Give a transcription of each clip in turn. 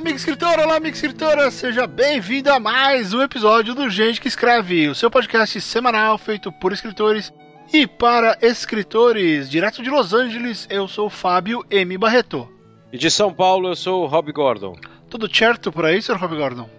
amigo escritor, olá, amigo escritora, seja bem-vindo a mais um episódio do Gente que Escreve, o seu podcast semanal feito por escritores e para escritores. Direto de Los Angeles, eu sou o Fábio M. Barreto. E de São Paulo, eu sou o Rob Gordon. Tudo certo por aí, Sr. Rob Gordon?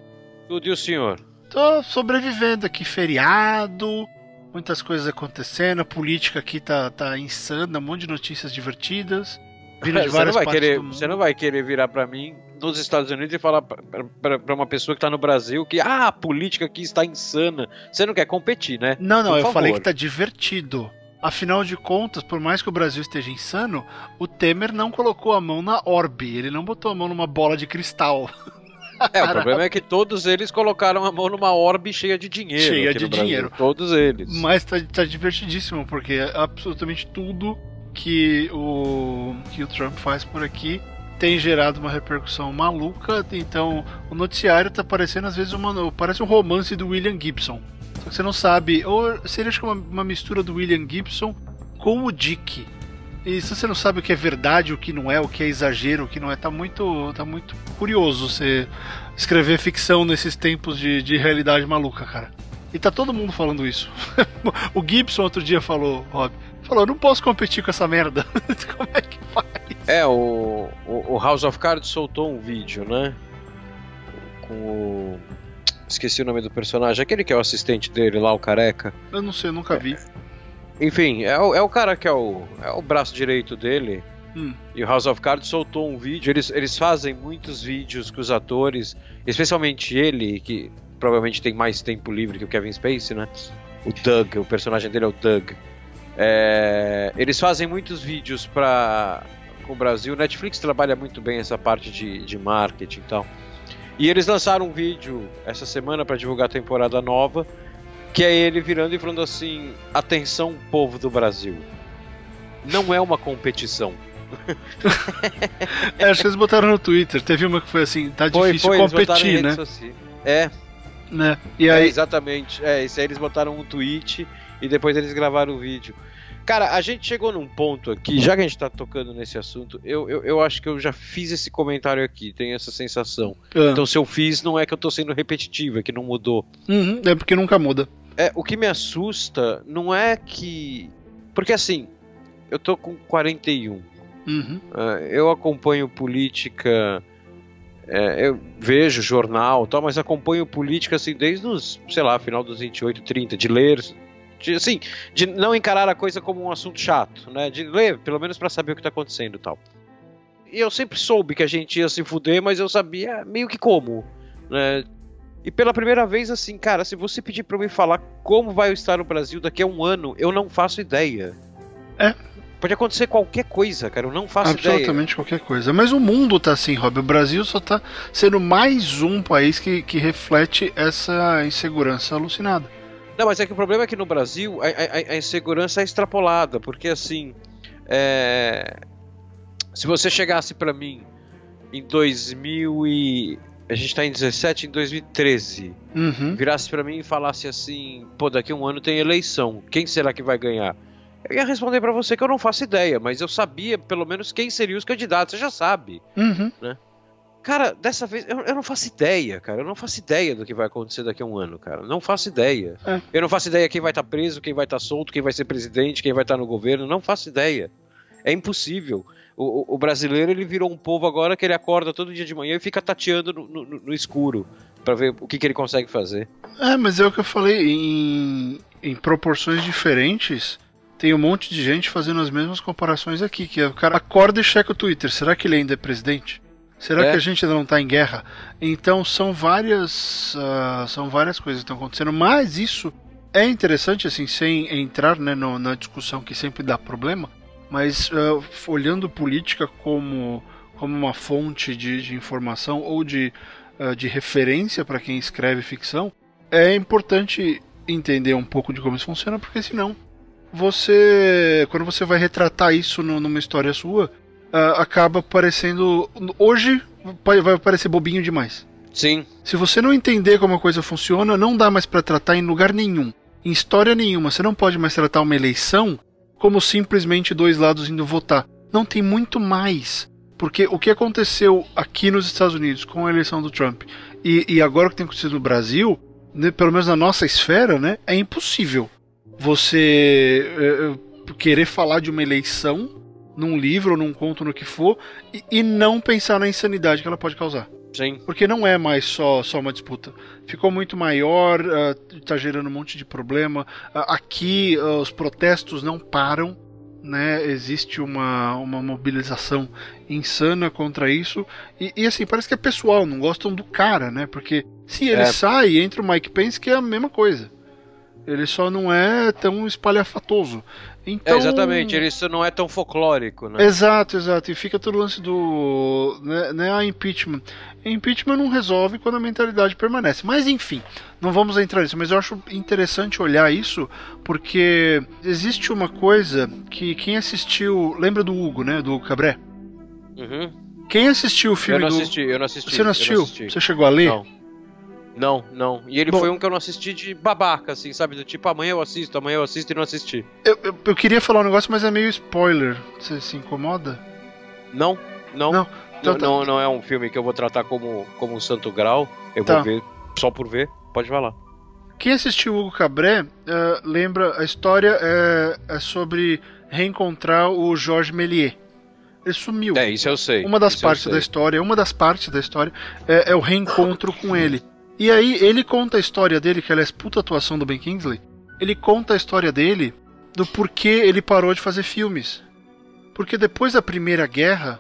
Tudo e o senhor? Tô sobrevivendo aqui, feriado, muitas coisas acontecendo, a política aqui tá, tá insana, um monte de notícias divertidas. Vindo de Você não, vai querer, você não vai querer virar pra mim nos Estados Unidos e falar pra uma pessoa que tá no Brasil que ah, a política aqui está insana. Você não quer competir, né? Não, não, Por eu favor. falei que tá divertido. Afinal de contas, por mais que o Brasil esteja insano, o Temer não colocou a mão na orbe, ele não botou a mão numa bola de cristal. É, o problema é que todos eles colocaram a mão numa orbe cheia de dinheiro. Cheia de dinheiro. Todos eles. Mas tá, tá divertidíssimo, porque absolutamente tudo que o, que o Trump faz por aqui tem gerado uma repercussão maluca. Então, o noticiário tá parecendo às vezes uma, parece um romance do William Gibson. Só que você não sabe, ou seria uma, uma mistura do William Gibson com o Dick. E se você não sabe o que é verdade, o que não é, o que é exagero, o que não é, tá muito, tá muito curioso você escrever ficção nesses tempos de, de realidade maluca, cara. E tá todo mundo falando isso. o Gibson outro dia falou, Rob, falou, não posso competir com essa merda. Como é que faz? É, o, o, House of Cards soltou um vídeo, né? Com o. Esqueci o nome do personagem, aquele que é o assistente dele lá, o careca. Eu não sei, eu nunca vi. Enfim, é o, é o cara que é o, é o braço direito dele. Hum. E o House of Cards soltou um vídeo. Eles, eles fazem muitos vídeos com os atores, especialmente ele, que provavelmente tem mais tempo livre que o Kevin Spacey, né? O Doug, o personagem dele é o Doug. É, eles fazem muitos vídeos para com o Brasil. Netflix trabalha muito bem essa parte de, de marketing e tal. E eles lançaram um vídeo essa semana para divulgar a temporada nova, que é ele virando e falando assim: atenção, povo do Brasil. Não é uma competição. É, acho que eles botaram no Twitter. Teve uma que foi assim, tá difícil eles botaram em competir, né? É, né? E é, aí, exatamente. É, isso aí eles botaram um tweet e depois eles gravaram o vídeo. Cara, a gente chegou num ponto aqui, já que a gente tá tocando nesse assunto, eu, eu, eu acho que eu já fiz esse comentário aqui, tenho essa sensação. ah, Então, se eu fiz, não é que eu tô sendo repetitivo, é que não mudou. uhum, é porque nunca muda. É, o que me assusta não é que. Porque assim, eu tô com 41. Uhum. Ah, eu acompanho política, é, eu vejo jornal e tal, mas acompanho política assim desde os, sei lá, final dos 28, 30, de ler, de, assim, de não encarar a coisa como um assunto chato, né? De ler, pelo menos pra saber o que tá acontecendo e tal. E eu sempre soube que a gente ia se fuder, mas eu sabia meio que como, né? E pela primeira vez, assim, cara, se você pedir pra eu me falar como vai estar o Brasil daqui a um ano, eu não faço ideia. É. Pode acontecer qualquer coisa, cara, eu não faço ideia. Absolutamente qualquer coisa. Mas o mundo tá assim, Rob. O Brasil só tá sendo mais um país que, que reflete essa insegurança alucinada. Não, mas é que o problema é que no Brasil a, a- a insegurança é extrapolada, porque assim, é, se você chegasse pra mim em 2000 e a gente tá em 17, em 2013, Uhum. virasse pra mim e falasse assim, pô, daqui a um ano tem eleição, quem será que vai ganhar? Eu ia responder pra você que eu não faço ideia, mas eu sabia pelo menos quem seriam os candidatos, você já sabe. Uhum. Cara, dessa vez eu, eu não faço ideia, cara. Eu não faço ideia do que vai acontecer daqui a um ano, cara. Não faço ideia. É. Eu não faço ideia quem vai estar preso, quem vai estar solto, quem vai ser presidente, quem vai estar no governo. Não faço ideia. É impossível. O, o- brasileiro ele virou um povo agora que ele acorda todo dia de manhã e fica tateando no, no- no escuro pra ver o que, que ele consegue fazer. É, mas é o que eu falei. Em, em proporções diferentes, tem um monte de gente fazendo as mesmas comparações aqui. Que é, o cara acorda e checa o Twitter. Será que ele ainda é presidente? Será É. que a gente ainda não tá em guerra? Então são várias. ah, são várias coisas que estão acontecendo. Mas isso é interessante, assim, sem entrar né, no- na discussão que sempre dá problema. Mas ah, olhando política como, como uma fonte de, de informação ou de, ah, de referência para quem escreve ficção, é importante entender um pouco de como isso funciona, porque senão você, quando você vai retratar isso no- numa história sua, ah, acaba parecendo. Hoje vai parecer bobinho demais. Sim. Se você não entender como a coisa funciona, não dá mais pra tratar em lugar nenhum, em história nenhuma. Você não pode mais tratar uma eleição como simplesmente dois lados indo votar. Não tem muito mais Porque o que aconteceu aqui nos Estados Unidos com a eleição do Trump e, e agora o que tem acontecido no Brasil, né, pelo menos na nossa esfera, né, é impossível você é, querer falar de uma eleição num livro num conto, no que for, e, e não pensar na insanidade que ela pode causar. Sim. Porque não é mais só, só uma disputa. Ficou muito maior, está gerando um monte de problema. aqui os protestos não param né? Existe uma, uma mobilização insana contra isso. E, e, assim, parece que é pessoal, não gostam do cara, né? Porque se ele é. sai, entra o Mike Pence, que é a mesma coisa. Ele só não é tão espalhafatoso. Então... É, exatamente, só não é tão folclórico, né? Exato, exato. E fica todo o lance do. Né, né, a impeachment. Impeachment não resolve quando a mentalidade permanece. Mas enfim, não vamos entrar nisso. Mas eu acho interessante olhar isso, porque existe uma coisa que quem assistiu. Lembra do Hugo, né? Do Hugo Cabré? Uhum. Quem assistiu o filme eu não do. Assisti, eu não assisti. Você não assistiu? Não assisti. Você chegou a ler? Não. Não, não. E ele Bom, foi um que eu não assisti de babaca, assim, sabe? Do tipo, amanhã eu assisto, amanhã eu assisto e não assisti. Eu, eu, eu queria falar um negócio, mas é meio spoiler. Você se incomoda? Não, não. Não, então, não, tá. não, não, é um filme que eu vou tratar como, como um santo grau. Eu tá. vou ver só por ver. Pode falar. Quem assistiu Hugo Cabré uh, lembra a história é, é sobre reencontrar o Georges Méliès. Ele sumiu. É, isso eu sei. Uma das partes da história, uma das partes da história é, é o reencontro com ele. E aí ele conta a história dele, que ela é puta atuação do Ben Kingsley. Ele conta a história dele do porquê ele parou de fazer filmes. Porque depois da Primeira Guerra,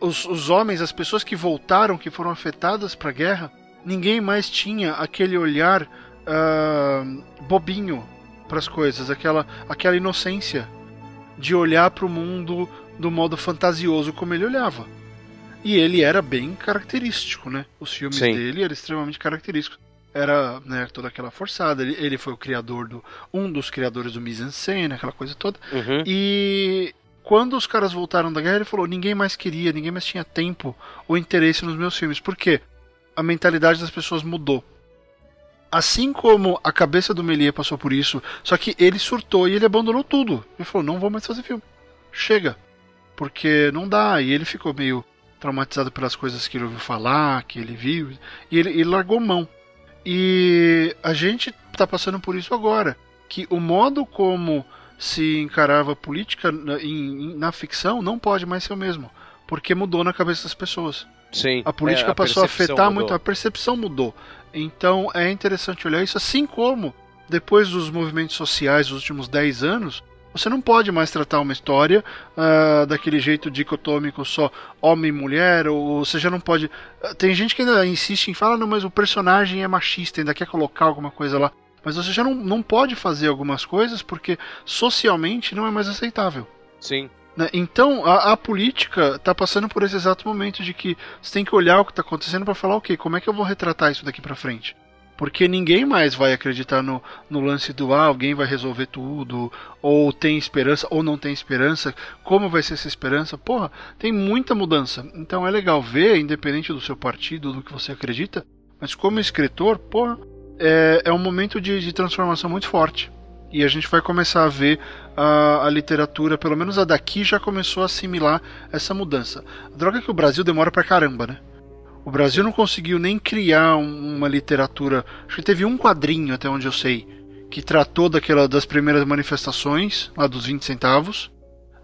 os, os homens, as pessoas que voltaram, que foram afetadas para a guerra, ninguém mais tinha aquele olhar uh, bobinho para as coisas, aquela, aquela inocência de olhar para o mundo do modo fantasioso como ele olhava. E ele era bem característico, né? Os filmes Sim. dele eram extremamente característicos. Era né, toda aquela forçada. Ele, ele foi o criador do. um dos criadores do mise-en-scène, aquela coisa toda. Uhum. E quando os caras voltaram da guerra, ele falou: ninguém mais queria, ninguém mais tinha tempo ou interesse nos meus filmes. Por quê? A mentalidade das pessoas mudou. Assim como a cabeça do Melia passou por isso, só que ele surtou e ele abandonou tudo. Ele falou: não vou mais fazer filme. Chega. Porque não dá. E ele ficou meio traumatizado pelas coisas que ele ouviu falar, que ele viu, e ele, ele largou mão. E a gente está passando por isso agora, que o modo como se encarava a política na, em, na ficção não pode mais ser o mesmo, porque mudou na cabeça das pessoas. Sim. A política é, a passou a afetar mudou. muito, a percepção mudou. Então é interessante olhar isso, assim como depois dos movimentos sociais dos últimos 10 anos, você não pode mais tratar uma história uh, daquele jeito dicotômico só homem e mulher, ou você já não pode. Uh, tem gente que ainda insiste em falar, não, mas o personagem é machista, ainda quer colocar alguma coisa lá. Mas você já não, não pode fazer algumas coisas porque socialmente não é mais aceitável. Sim. Né? Então a, a política está passando por esse exato momento de que você tem que olhar o que está acontecendo para falar, ok, como é que eu vou retratar isso daqui para frente? Porque ninguém mais vai acreditar no, no lance do ah, alguém vai resolver tudo, ou tem esperança, ou não tem esperança, como vai ser essa esperança. Porra, tem muita mudança. Então é legal ver, independente do seu partido, do que você acredita, mas como escritor, porra, é, é um momento de, de transformação muito forte. E a gente vai começar a ver a, a, literatura, pelo menos a daqui, já começou a assimilar essa mudança. A droga é que o Brasil demora pra caramba, né? O Brasil não conseguiu nem criar uma literatura. Acho que teve um quadrinho, até onde eu sei, que tratou daquela das primeiras manifestações, lá dos 20 centavos.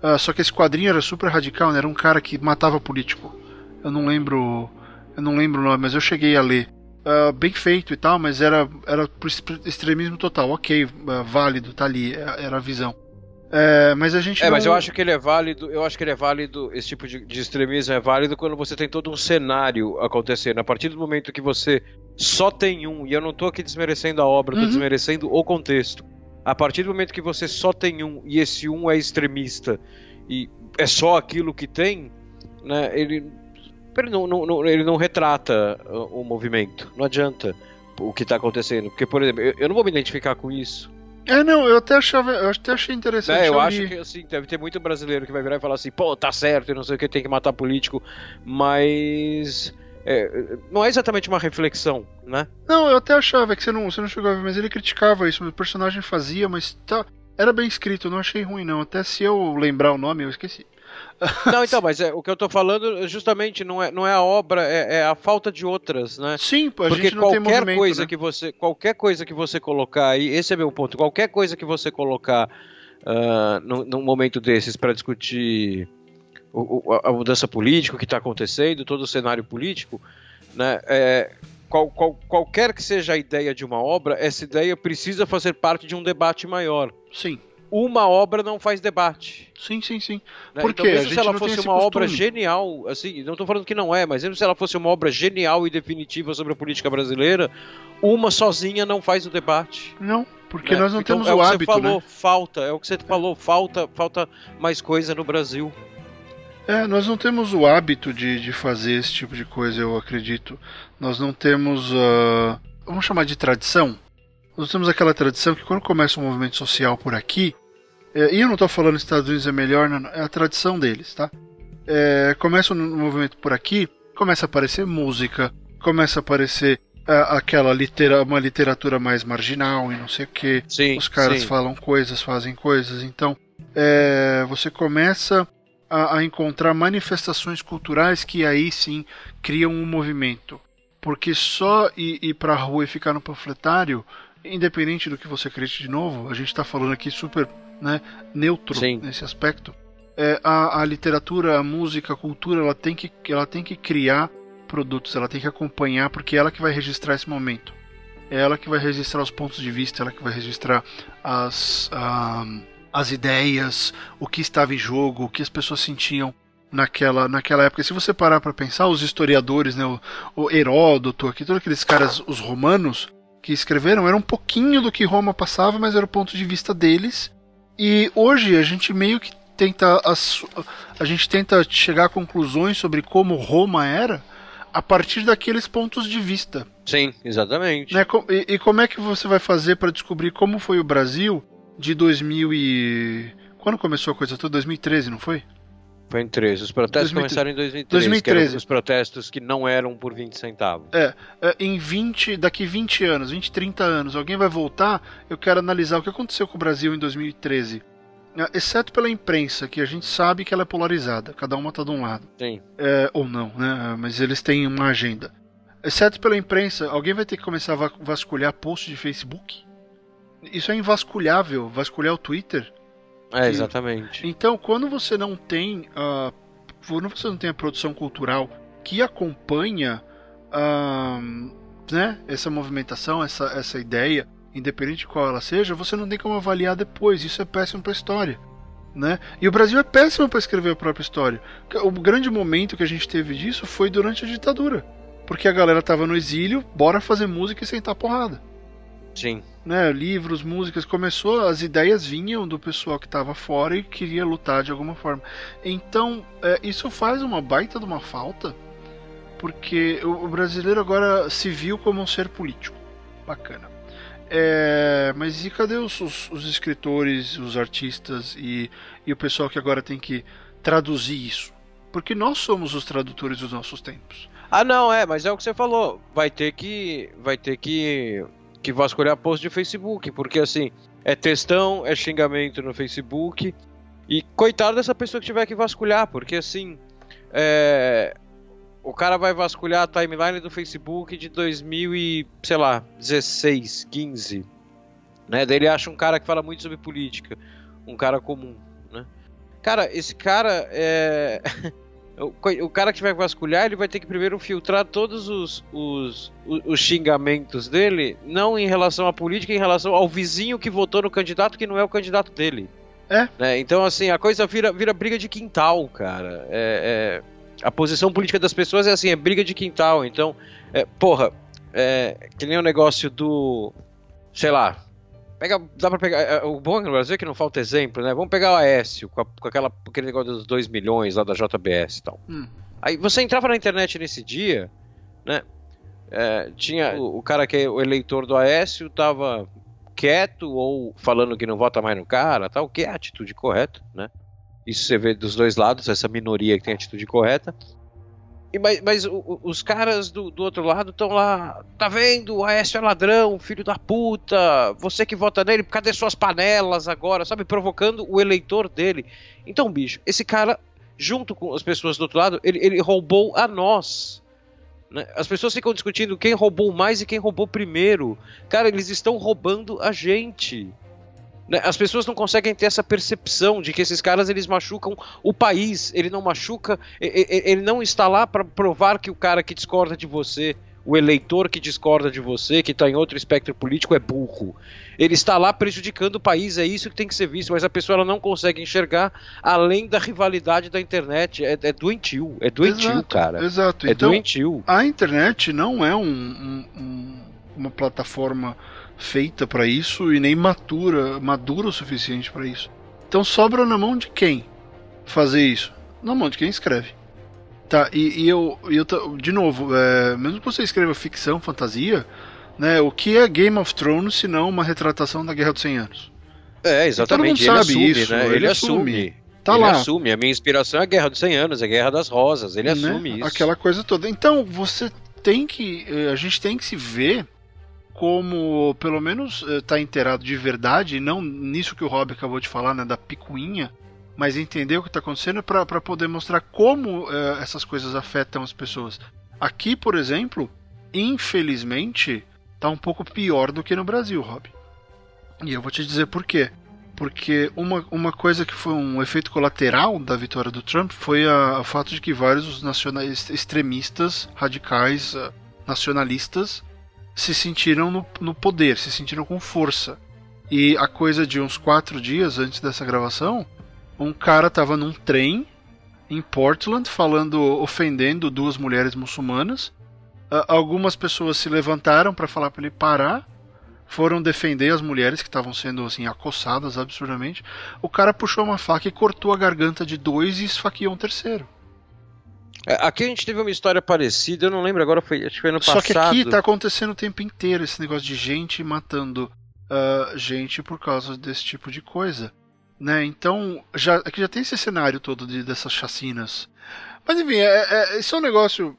Uh, só que esse quadrinho era super radical, né? Era um cara que matava político. Eu não lembro. Eu não lembro o nome, mas eu cheguei a ler. Uh, bem feito e tal, mas era, era pro extremismo total. Ok, uh, válido, tá ali, é, era a visão. É, mas a gente. É, não... mas eu acho que ele é válido. Eu acho que ele é válido. Esse tipo de, de, extremismo é válido quando você tem todo um cenário acontecendo. A partir do momento que você só tem um, e eu não estou aqui desmerecendo a obra, uhum. desmerecendo o contexto. A partir do momento que você só tem um e esse um é extremista e é só aquilo que tem, né? Ele, ele não, não, ele não retrata o movimento. Não adianta o que está acontecendo. Porque, por exemplo, eu, eu não vou me identificar com isso. É, não, eu até achava, eu até achei interessante. É, eu acho que assim, deve ter muito brasileiro que vai virar e falar assim, pô, tá certo, e não sei o que, tem que matar político, mas. É, não é exatamente uma reflexão, né? Não, eu até achava que você não, você não chegou a ver, mas ele criticava isso, o personagem fazia, mas tá, era bem escrito, não achei ruim não. Até se eu lembrar o nome, eu esqueci. Não, então, mas é, o que eu tô falando justamente não é, não é a obra, é, é a falta de outras, né? Sim, a Porque gente não tem qualquer movimento, coisa né? que você, qualquer coisa que você colocar aí, esse é meu ponto. Qualquer coisa que você colocar ah, num, num momento desses para discutir o- o- a mudança política, o que está acontecendo, todo o cenário político, né? é, qual- qual- qualquer que seja a ideia de uma obra, essa ideia precisa fazer parte de um debate maior. Sim, Uma obra não faz debate. sim, sim, sim. Né? Por então, mesmo se ela fosse uma obra costume. genial, assim, não estou falando que não é, mas mesmo se ela fosse uma obra genial e definitiva sobre a política brasileira, uma sozinha não faz o debate. Não, porque né? nós não Então, temos é o que hábito, você falou, né? falta, é o que você falou, falta, falta mais coisa no Brasil. É, nós não temos o hábito de, de fazer esse tipo de coisa, eu acredito. Nós não temos. ah, vamos chamar de tradição? Nós temos aquela tradição que quando começa um movimento social por aqui, é, e eu não estou falando que os Estados Unidos é melhor, não, é a tradição deles, tá? É, começa um movimento por aqui, começa a aparecer música, começa a aparecer ah, aquela litera, uma literatura mais marginal e não sei o que. Os caras sim. falam coisas, fazem coisas. Então, é, você começa a, a encontrar manifestações culturais que aí sim criam um movimento. Porque só ir, ir pra rua e ficar no panfletário, independente do que você acredite de novo, a gente está falando aqui super né, neutro Sim. nesse aspecto. É, a, a literatura, a música, a cultura, ela tem, que, ela tem que criar produtos, ela tem que acompanhar, porque é ela que vai registrar esse momento. É ela que vai registrar os pontos de vista, ela que vai registrar as, as ideias, o que estava em jogo, o que as pessoas sentiam naquela, naquela época. Se você parar para pensar, os historiadores, né, o, o Heródoto, aqui, todos aqueles caras, os romanos, que escreveram, era um pouquinho do que Roma passava, mas era o ponto de vista deles. E hoje a gente meio que tenta a gente tenta chegar a conclusões sobre como Roma era a partir daqueles pontos de vista. Sim, exatamente. Né? E, e como é que você vai fazer para descobrir como foi o Brasil de 2000 e quando começou a coisa toda? 2013, não foi? Foi em 13. Os protestos 2013. começaram em 2013, 2013. que eram os protestos que não eram por 20 centavos. É, em 20, daqui 20 anos, 20, 30 anos, alguém vai voltar, eu quero analisar o que aconteceu com o Brasil em 2013. É, Exceto pela imprensa, que a gente sabe que ela é polarizada, cada uma tá de um lado. Sim. É, ou não, né? Mas eles têm uma agenda. Exceto pela imprensa, alguém vai ter que começar a va- vasculhar post de Facebook? Isso é invasculhável, vasculhar o Twitter. É, exatamente. Então, quando você não tem a quando você não tem a produção cultural que acompanha né, essa movimentação, essa, essa ideia, independente de qual ela seja, você não tem como avaliar depois. Isso é péssimo para a história. Né? E o Brasil é péssimo para escrever a própria história. O grande momento que a gente teve disso foi durante a ditadura. Porque a galera tava no exílio, bora fazer música e sentar porrada Sim. né, livros, músicas, começou, as ideias vinham do pessoal que estava fora e queria lutar de alguma forma. Então, é, isso faz uma baita de uma falta, porque o, o brasileiro agora se viu como um ser político. Bacana. É, mas e cadê os, os- os escritores, os artistas e, e o pessoal que agora tem que traduzir isso? Porque nós somos os tradutores dos nossos tempos. Ah, não, é, mas é o que você falou. Vai ter que. Vai ter que. Que vasculhar post de Facebook. Porque assim, é textão, é xingamento no Facebook. E coitado dessa pessoa que tiver que vasculhar, porque assim. É. O cara vai vasculhar a timeline do Facebook de 2000 e, sei lá, 16, 15. Né? Daí ele acha um cara que fala muito sobre política. Um cara comum, né? Cara, esse cara é. O, o cara que vai vasculhar, ele vai ter que primeiro filtrar todos os, os, os, os xingamentos dele, não em relação à política, em relação ao vizinho que votou no candidato que não é o candidato dele. É. Né? Então, assim, a coisa vira, vira briga de quintal, cara. É, é- a posição política das pessoas é assim, é briga de quintal. Então, é, porra, é, que nem o negócio do. Sei lá. Pega, dá pra pegar. é, O bom no Brasil é que não falta exemplo, né? Vamos pegar o Aécio, com, a- com aquela, aquele negócio dos 2 milhões lá da JBS e tal. Hum. Aí você entrava na internet nesse dia, né? é, tinha o, o cara que é o eleitor do Aécio tava quieto ou falando que não vota mais no cara, tal, que é a atitude correta, né? Isso você vê dos dois lados, essa minoria que tem a atitude correta. E, mas mas os caras do, do outro lado estão lá, tá vendo? O Aécio é ladrão, filho da puta, você que vota nele, cadê suas panelas agora? Sabe, provocando o eleitor dele. Então, bicho, esse cara junto com as pessoas do outro lado, ele, ele roubou a nós. Né? As pessoas ficam discutindo quem roubou mais e quem roubou primeiro. Cara, eles estão roubando a gente. Né? As pessoas não conseguem ter essa percepção de que esses caras eles machucam o país. Ele não machuca, ele não está lá para provar que o cara que discorda de você o eleitor que discorda de você, que está em outro espectro político, é burro. Ele está lá prejudicando o país, é isso que tem que ser visto, mas a pessoa ela não consegue enxergar além da rivalidade da internet. É, é doentio, é doentio, exato, cara. Exato. É então, doentio. A internet não é um, um, um, uma plataforma feita para isso e nem matura, madura o suficiente para isso. Então sobra na mão de quem fazer isso? Na mão de quem escreve. Tá, e, e eu, eu, de novo, é, mesmo que você escreva ficção, fantasia, né, o que é Game of Thrones se não uma retratação da Guerra dos 100 Anos? É, exatamente. Ele sabe assume, isso, né? ele Ele, assume. assume. Tá ele lá. assume. A minha inspiração é a Guerra dos 100 Anos, é a Guerra das Rosas. Ele né? assume isso. Aquela coisa toda. Então, você tem que. eh, A gente tem que se ver como, pelo menos, estar inteirado de verdade, não nisso que o Rob acabou de falar, né, da picuinha, mas entender o que está acontecendo para poder mostrar como eh, essas coisas afetam as pessoas. Aqui, por exemplo, infelizmente, tá um pouco pior do que no Brasil, Rob. E eu vou te dizer por quê. Porque uma, uma coisa que foi um efeito colateral da vitória do Trump foi a- o fato de que vários nacionais, extremistas, radicais, eh, nacionalistas, se sentiram no, no poder, se sentiram com força. E a coisa de uns quatro dias antes dessa gravação, um cara estava num trem em Portland falando, ofendendo duas mulheres muçulmanas. Algumas pessoas se levantaram para falar para ele parar, foram defender as mulheres que estavam sendo assim acossadas absurdamente. O cara puxou uma faca e cortou a garganta de dois e esfaqueou um terceiro. É, Aqui a gente teve uma história parecida, eu não lembro agora, foi, acho que foi ano Só que passado. aqui tá acontecendo o tempo inteiro esse negócio de gente matando ah, gente por causa desse tipo de coisa. Né? Então, já, aqui já tem esse cenário todo de, dessas chacinas. Mas enfim, é, é, isso é um negócio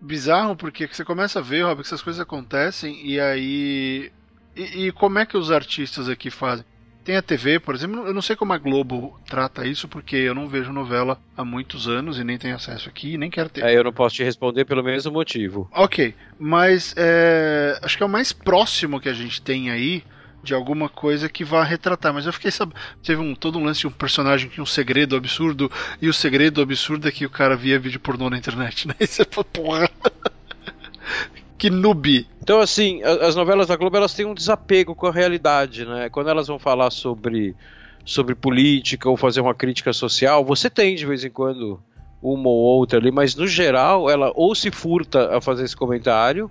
bizarro, porque você começa a ver, Rob, que essas coisas acontecem e aí. E, e como é que os artistas aqui fazem? Tem a TV, por exemplo, eu não sei como a Globo trata isso, porque eu não vejo novela há muitos anos e nem tenho acesso aqui, nem quero ter. É, eu não posso te responder pelo mesmo motivo. Ok, mas é, acho que é o mais próximo que a gente tem aí de alguma coisa que vá retratar. Mas eu fiquei sabendo. Teve um, todo um lance de um personagem que tinha um segredo absurdo, e o segredo absurdo é que o cara via vídeo pornô na internet, né? E você fala, porra. Que noob. Então, assim, as novelas da Globo elas têm um desapego com a realidade, né? Quando elas vão falar sobre, sobre política ou fazer uma crítica social, você tem de vez em quando uma ou outra ali, mas no geral ela ou se furta a fazer esse comentário,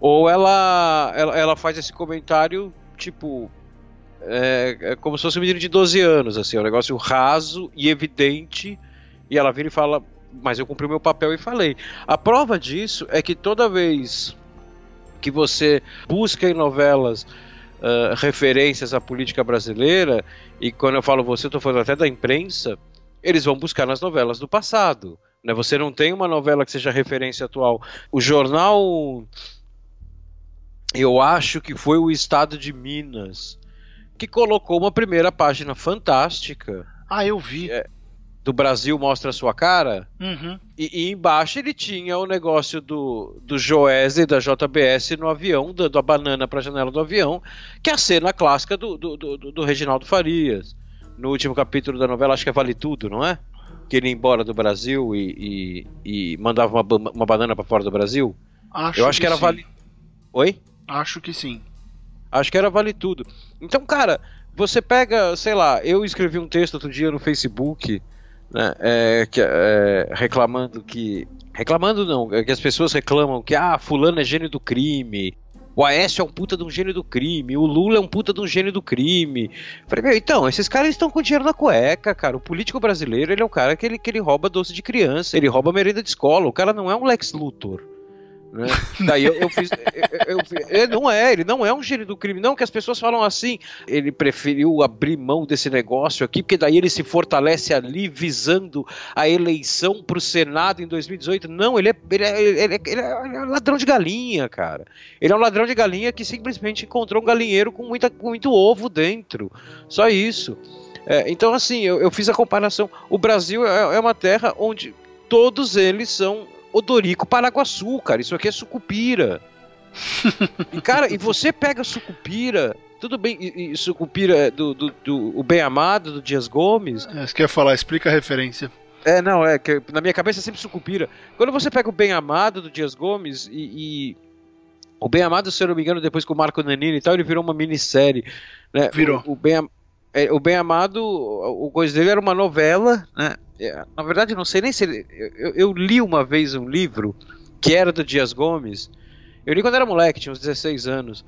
ou ela, ela, ela faz esse comentário tipo. É, é como se fosse um menino de 12 anos, assim, é um negócio raso e evidente, e ela vira e fala, mas eu cumpri meu papel e falei. A prova disso é que toda vez que você busca em novelas ah, referências à política brasileira, e quando eu falo você, eu estou falando até da imprensa, eles vão buscar nas novelas do passado. Né? Você não tem uma novela que seja referência atual. O jornal, eu acho que foi o Estado de Minas, que colocou uma primeira página fantástica Ah, eu vi. É. do Brasil Mostra a Sua Cara. Uhum. E, e embaixo ele tinha o negócio do, do Joese da JBS no avião, dando a banana para a janela do avião, que é a cena clássica do, do, do, do Reginaldo Farias. No último capítulo da novela, acho que é Vale Tudo, não é? Que ele ia embora do Brasil e, e, e mandava uma, uma banana para fora do Brasil. Acho Eu acho que era sim. Vale. Oi? Acho que sim. Acho que era Vale Tudo. Então, cara, você pega, sei lá, eu escrevi um texto outro dia no Facebook, né, é, que, é, reclamando que. Reclamando não, é que as pessoas reclamam que, ah, fulano é gênio do crime, o Aécio é um puta de um gênio do crime, o Lula é um puta de um gênio do crime. Falei, meu, então, esses caras estão com dinheiro na cueca, cara. O político brasileiro, ele é um cara que ele, que ele rouba doce de criança, ele rouba merenda de escola, o cara não é um Lex Luthor. Né? Daí eu, eu fiz. eu- eu- ele não é, ele não é um gênio do crime, não, que as pessoas falam assim. Ele preferiu abrir mão desse negócio aqui, porque daí ele se fortalece ali visando a eleição pro Senado em 2018. Não, ele é, ele é, ele é- ele é um ladrão de galinha, cara. Ele é um ladrão de galinha que simplesmente encontrou um galinheiro com, muita, com muito ovo dentro. Só isso. É, então, assim, eu, eu, fiz a comparação. O Brasil é, é, uma terra onde todos eles são Odorico Paraguaçu, cara. Isso aqui é sucupira. e, cara, e você pega sucupira. Tudo bem, e, e sucupira é do, do, do, o Bem Amado, do Dias Gomes. É, você quer falar, explica a referência. É, não, é que na minha cabeça é sempre sucupira. Quando você pega o Bem Amado do Dias Gomes e, e o Bem Amado, se eu não me engano, depois com o Marco Nanini e tal, ele virou uma minissérie. Né? Virou. O, o Bem, é, o Bem Amado, o coisa dele era uma novela, né? É, na verdade, não sei nem se ele. Eu, eu, li uma vez um livro que era do Dias Gomes. Eu li quando era moleque, tinha uns 16 anos.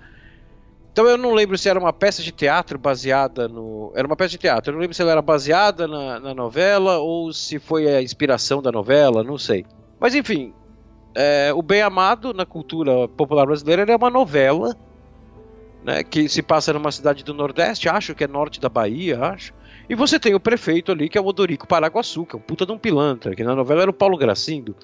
Então eu não lembro se era uma peça de teatro baseada no. Era uma peça de teatro. Eu não lembro se ela era baseada na, na novela ou se foi a inspiração da novela, não sei. Mas enfim, é, o Bem Amado na cultura popular brasileira é uma novela né, que se passa numa cidade do Nordeste, acho que é norte da Bahia, acho. E você tem o prefeito ali, que é o Odorico Paraguaçu, que é um puta de um pilantra, que na novela era o Paulo Gracindo.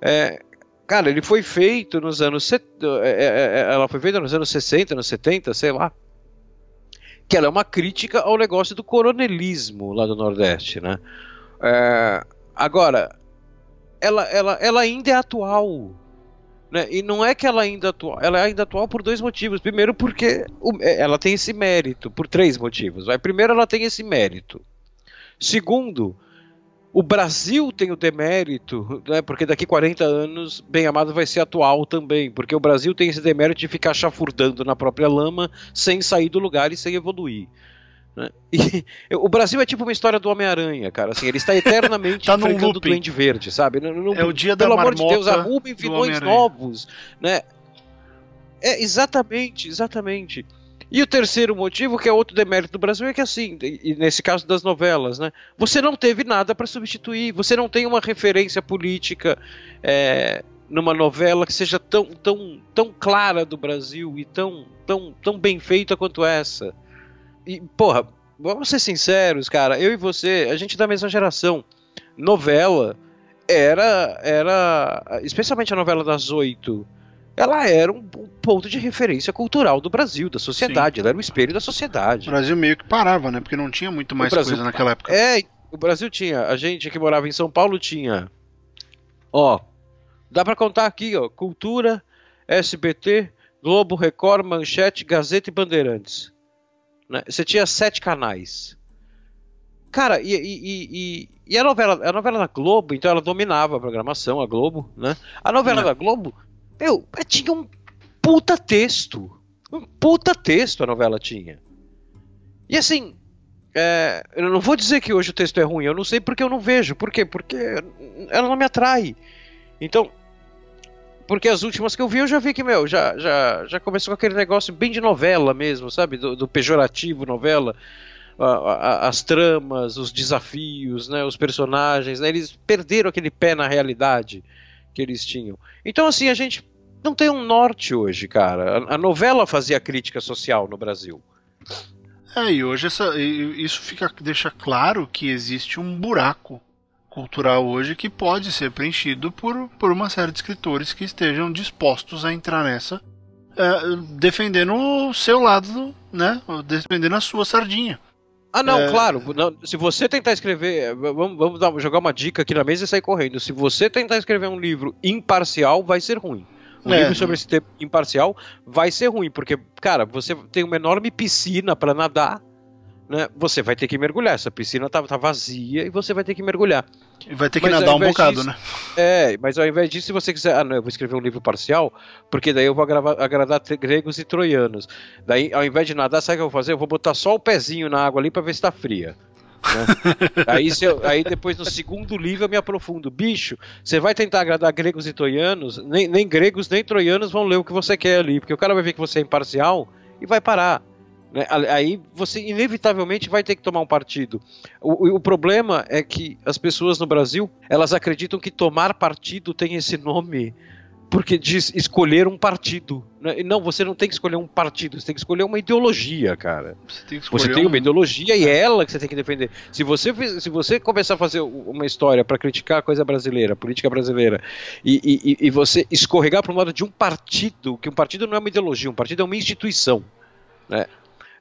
É, cara, ele foi feito nos anos. É, é, é, ela foi feita nos anos 60, anos 70, sei lá. Que ela é uma crítica ao negócio do coronelismo lá do Nordeste, né? É, agora, ela, ela, ela ainda é atual. Né? E não é que ela ainda atual, ela é ainda atual por dois motivos. Primeiro, porque é, ela tem esse mérito, por três motivos. Vai. Primeiro, ela tem esse mérito. Segundo, o Brasil tem o demérito, né, porque daqui 40 anos, Bem Amado vai ser atual também, porque o Brasil tem esse demérito de ficar chafurdando na própria lama sem sair do lugar e sem evoluir. Né? E, o Brasil é tipo uma história do Homem-Aranha, cara. Assim, ele está eternamente tá enfrentando o Duende Verde, sabe? É o dia da Pelo amor de Deus, arrumem vilões novos, né? É, exatamente, exatamente. E o terceiro motivo, que é outro demérito do Brasil, é que assim, e nesse caso das novelas, né? Você não teve nada para substituir, você não tem uma referência política é, numa novela que seja tão, tão, tão clara do Brasil e tão, tão, tão bem feita quanto essa. E, porra, vamos ser sinceros, cara. Eu e você, a gente é da mesma geração. Novela era. era especialmente a novela das oito. Ela era um, ponto de referência cultural do Brasil, da sociedade. Sim. Ela era o espelho da sociedade. O Brasil meio que parava, né? Porque não tinha muito mais coisa naquela época. É, o Brasil tinha. A gente que morava em São Paulo tinha. Ó, dá para contar aqui, ó. Cultura, SBT, Globo, Record, Manchete, Gazeta e Bandeirantes. Né? Você tinha sete canais. Cara, e, e, e, e, a novela, a novela da Globo, então ela dominava a programação, a Globo, né? A novela da Globo, meu, tinha um puta texto. Um puta texto a novela tinha. E assim, é, eu não vou dizer que hoje o texto é ruim, eu não sei porque eu não vejo. Por quê? Porque ela não me atrai. Então, porque as últimas que eu vi, eu já vi que, meu, já, já, já começou com aquele negócio bem de novela mesmo, sabe? Do, do pejorativo novela. A, a, as tramas, os desafios, né, os personagens, né, eles perderam aquele pé na realidade que eles tinham. Então, assim, a gente não tem um norte hoje, cara. A, a novela fazia crítica social no Brasil. É, e hoje essa, isso fica, deixa claro que existe um buraco cultural hoje que pode ser preenchido por, por uma série de escritores que estejam dispostos a entrar nessa, é, defendendo o seu lado, né? Defendendo a sua sardinha. Ah, não, é... claro. Não, se você tentar escrever. Vamos, vamos dar, jogar uma dica aqui na mesa e sair correndo. Se você tentar escrever um livro imparcial, vai ser ruim. Um é, livro sobre esse tema imparcial vai ser ruim, porque, cara, você tem uma enorme piscina para nadar né, você vai ter que mergulhar. Essa piscina tá, tá vazia e você vai ter que mergulhar. E vai ter que mas nadar um bocado, disso, né? É, mas ao invés disso, se você quiser. Ah, não, eu vou escrever um livro parcial, porque daí eu vou agravar, agradar gregos e troianos. Daí, ao invés de nadar, sabe o que eu vou fazer? Eu vou botar só o pezinho na água ali para ver se tá fria. Né? aí, eu, aí depois no segundo livro eu me aprofundo. Bicho, você vai tentar agradar gregos e troianos, nem, nem gregos nem troianos vão ler o que você quer ali, porque o cara vai ver que você é imparcial e vai parar. Né? Aí você inevitavelmente vai ter que tomar um partido. O, o, problema é que as pessoas no Brasil elas acreditam que tomar partido tem esse nome porque diz escolher um partido. Né? Não, você não tem que escolher um partido, você tem que escolher uma ideologia, cara. Você tem, você tem uma ideologia e é ela que você tem que defender. Se você, se você começar a fazer uma história para criticar a coisa brasileira, a política brasileira, e, e, e você escorregar para um lado de um partido, que um partido não é uma ideologia, um partido é uma instituição. Né?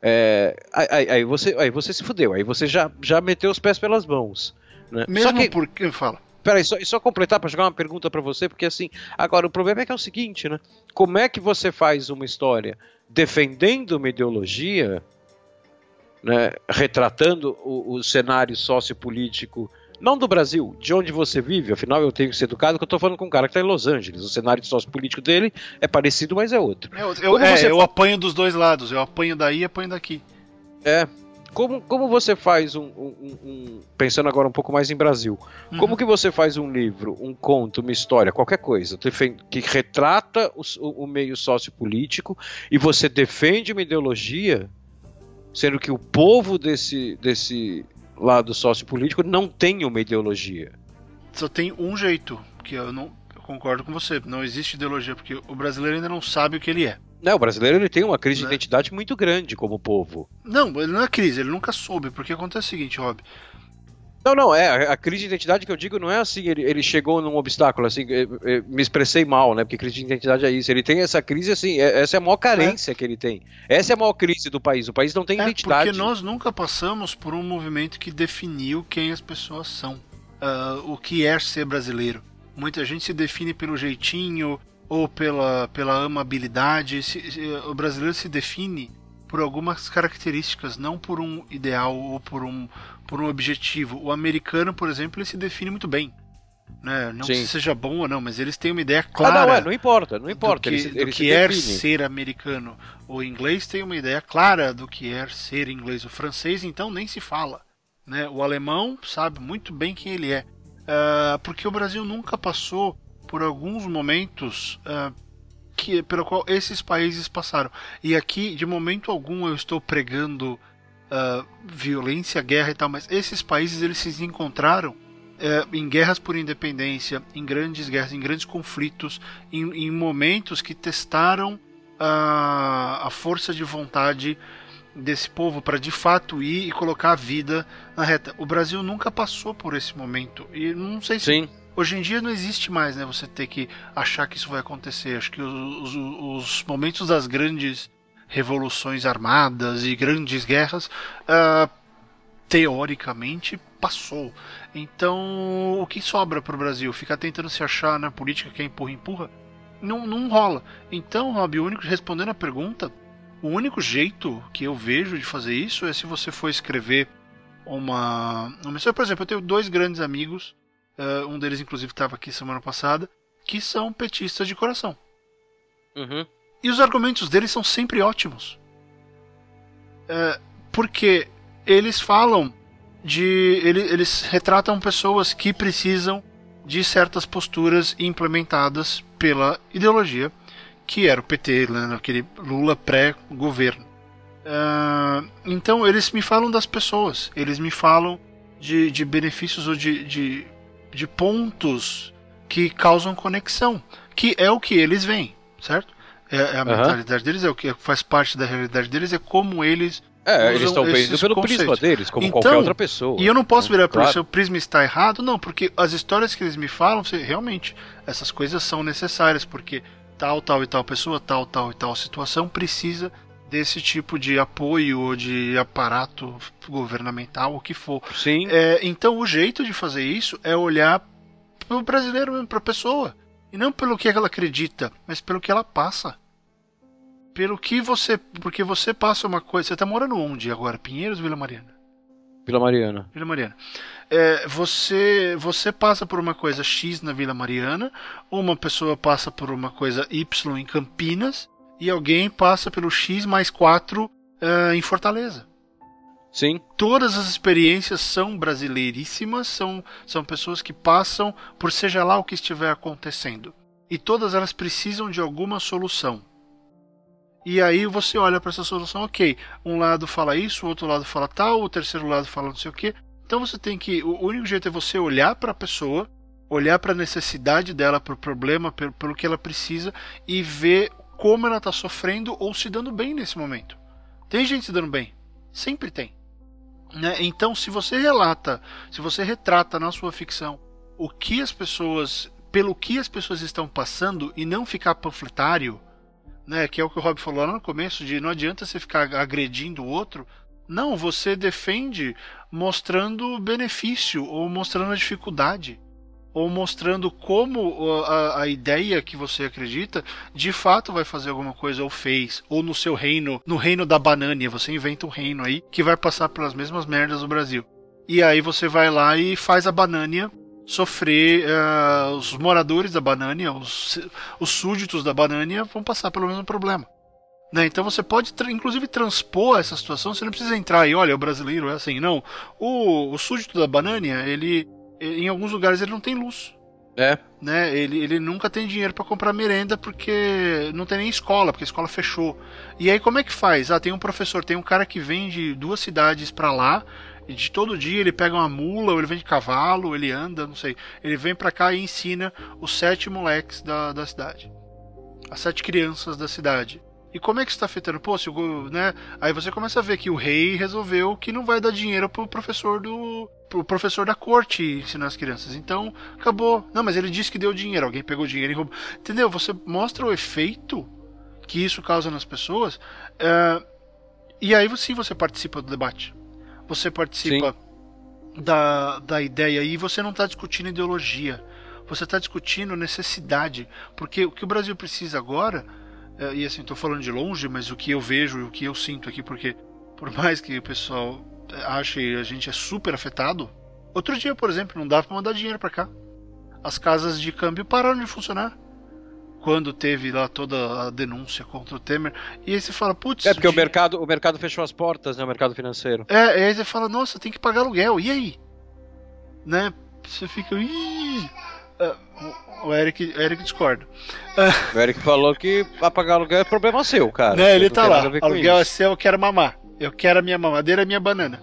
É, aí, aí, você, aí você se fudeu, aí você já, já meteu os pés pelas mãos. Né? Mesmo só que, porque. Fala. Peraí, só, só completar para jogar uma pergunta para você, porque assim, agora o problema é que é o seguinte, né? Como é que você faz uma história defendendo uma ideologia, né, retratando o, o cenário sociopolítico não do Brasil, de onde você vive, afinal eu tenho que ser educado, que eu estou falando com um cara que está em Los Angeles. O cenário sociopolítico dele é parecido, mas é outro. Eu, eu, é, eu apanho dos dois lados, eu apanho daí e apanho daqui. É. Como, como você faz um, um, um, Pensando agora um pouco mais em Brasil. Uhum. Como que você faz um livro, um conto, uma história, qualquer coisa, que retrata o, o meio sociopolítico e você defende uma ideologia, sendo que o povo desse, desse lado sociopolítico não tem uma ideologia. Só tem um jeito, que eu não eu concordo com você. Não existe ideologia, porque o brasileiro ainda não sabe o que ele é. Não, o brasileiro ele tem uma crise né? de identidade muito grande como povo. Não, ele não é crise, ele nunca soube, porque acontece o seguinte, Rob. Não, não, é, a crise de identidade que eu digo não é assim, ele, ele chegou num obstáculo, assim, me expressei mal, né, porque crise de identidade é isso, ele tem essa crise, assim, é, essa é a maior carência é. que ele tem, essa é a maior crise do país, o país não tem é identidade. porque nós nunca passamos por um movimento que definiu quem as pessoas são, uh, o que é ser brasileiro. Muita gente se define pelo jeitinho, ou pela, pela amabilidade, se, se, o brasileiro se define por algumas características, não por um ideal ou por um, por um objetivo. O americano, por exemplo, ele se define muito bem. Né? Não Sim. se seja bom ou não, mas eles têm uma ideia clara. Ah, não, é, não importa, não importa. Do que, ele, do que é ser americano. O inglês tem uma ideia clara do que é ser inglês. O francês, então, nem se fala. Né? O alemão sabe muito bem quem ele é. Uh, porque o Brasil nunca passou por alguns momentos uh, que, pelo qual esses países passaram. E aqui, de momento algum, eu estou pregando uh, violência, guerra e tal, mas esses países eles se encontraram uh, em guerras por independência, em grandes guerras, em grandes conflitos, em, em momentos que testaram a força de vontade desse povo para de fato ir e colocar a vida na reta. O Brasil nunca passou por esse momento e não sei se Sim. Hoje em dia não existe mais, né? Você ter que achar que isso vai acontecer. Acho que os, os, os momentos das grandes revoluções armadas e grandes guerras, uh, teoricamente, passou. Então, o que sobra para o Brasil? Ficar tentando se achar na política que é empurra, empurra? Não, não rola. Então, Rob, o único, respondendo a pergunta, o único jeito que eu vejo de fazer isso é se você for escrever uma, uma Por exemplo, eu tenho dois grandes amigos uh, um deles inclusive estava aqui semana passada, que são petistas de coração. Uhum. E os argumentos deles são sempre ótimos. Uh, porque eles falam de. Eles, eles retratam pessoas que precisam de certas posturas implementadas pela ideologia que era o PT, né, aquele Lula pré-governo. Uh, então eles me falam das pessoas, eles me falam de, de benefícios ou de, de de pontos que causam conexão, que é o que eles veem, certo? É, é a uhum. mentalidade deles, é o que faz parte da realidade deles, é como eles é, eles estão vendo pelo conceitos. prisma deles, como então, qualquer outra pessoa. E eu não posso virar para o seu prisma está errado, não, porque as histórias que eles me falam, realmente, essas coisas são necessárias, porque tal, tal e tal pessoa, tal, tal e tal situação precisa desse tipo de apoio ou de aparato governamental, o que for. Sim. É, então o jeito de fazer isso é olhar para o brasileiro, para a pessoa. E não pelo que ela acredita, mas pelo que ela passa. Pelo que você. Porque você passa uma coisa. Você está morando onde agora? Pinheiros ou Vila Mariana? Vila Mariana. Vila Mariana. É, você, você passa por uma coisa X na Vila Mariana, uma pessoa passa por uma coisa Y em Campinas, e alguém passa pelo X mais 4 uh, eh, em Fortaleza. Sim. Todas as experiências são brasileiríssimas, são, são pessoas que passam por seja lá o que estiver acontecendo. E todas elas precisam de alguma solução. E aí você olha para essa solução, ok, um lado fala isso, o outro lado fala tal, o terceiro lado fala não sei o que. Então você tem que. O único jeito é você olhar para a pessoa, olhar para a necessidade dela, para o problema, pelo, pelo que ela precisa e ver como ela está sofrendo ou se dando bem nesse momento. Tem gente se dando bem, sempre tem. Né? Então, se você relata, se você retrata na sua ficção o que as pessoas, pelo que as pessoas estão passando e não ficar panfletário, né? Que é o que o Rob falou lá no começo, de não adianta você ficar agredindo o outro. Não, você defende mostrando benefício ou mostrando a dificuldade ou mostrando como a, a, ideia que você acredita de fato vai fazer alguma coisa ou fez, ou no seu reino, no reino da banânia, você inventa um reino aí que vai passar pelas mesmas merdas do Brasil. E aí você vai lá e faz a banânia sofrer, uh, os moradores da banânia, os, os súditos da banânia vão passar pelo mesmo problema. Né? Então você pode, inclusive, transpor essa situação. Você não precisa entrar e, olha, o brasileiro é assim. Não. O, o súdito da banânia, ele em alguns lugares ele não tem luz. É. Né? Ele, ele nunca tem dinheiro para comprar merenda porque não tem nem escola, porque a escola fechou. E aí como é que faz? Ah, tem um professor, tem um cara que vem de duas cidades para lá, e de todo dia ele pega uma mula, ou ele vem de cavalo, ele anda, não sei. Ele vem para cá e ensina os sete moleques da, da cidade. As sete crianças da cidade. E como é que está afetando? Pô, se o, né? Aí você começa a ver que o rei resolveu que não vai dar dinheiro pro professor do pro professor da corte ensinar as crianças. Então, acabou. Não, mas ele disse que deu dinheiro, alguém pegou dinheiro e roubou. Entendeu? Você mostra o efeito que isso causa nas pessoas. Uh, e aí sim você participa do debate. Você participa da, da ideia e você não está discutindo ideologia. Você está discutindo necessidade. Porque o que o Brasil precisa agora e assim, estou falando de longe, mas o que eu vejo e o que eu sinto aqui, porque por mais que o pessoal ache a gente é super afetado, outro dia, por exemplo, não dava para mandar dinheiro para cá. As casas de câmbio pararam de funcionar quando teve lá toda a denúncia contra o Temer. E aí você fala, putz. É porque o, mercado, o mercado fechou as portas, né? O mercado financeiro. É, e aí você fala, nossa, tem que pagar aluguel. E aí? Né? Você fica. Ih! Uh, o Eric, Eric discorda. O Eric falou que apagar aluguel é problema seu, cara. Né, ele tá lá. Aluguel é seu, eu quero mamar. Eu quero a minha mamadeira e a minha banana.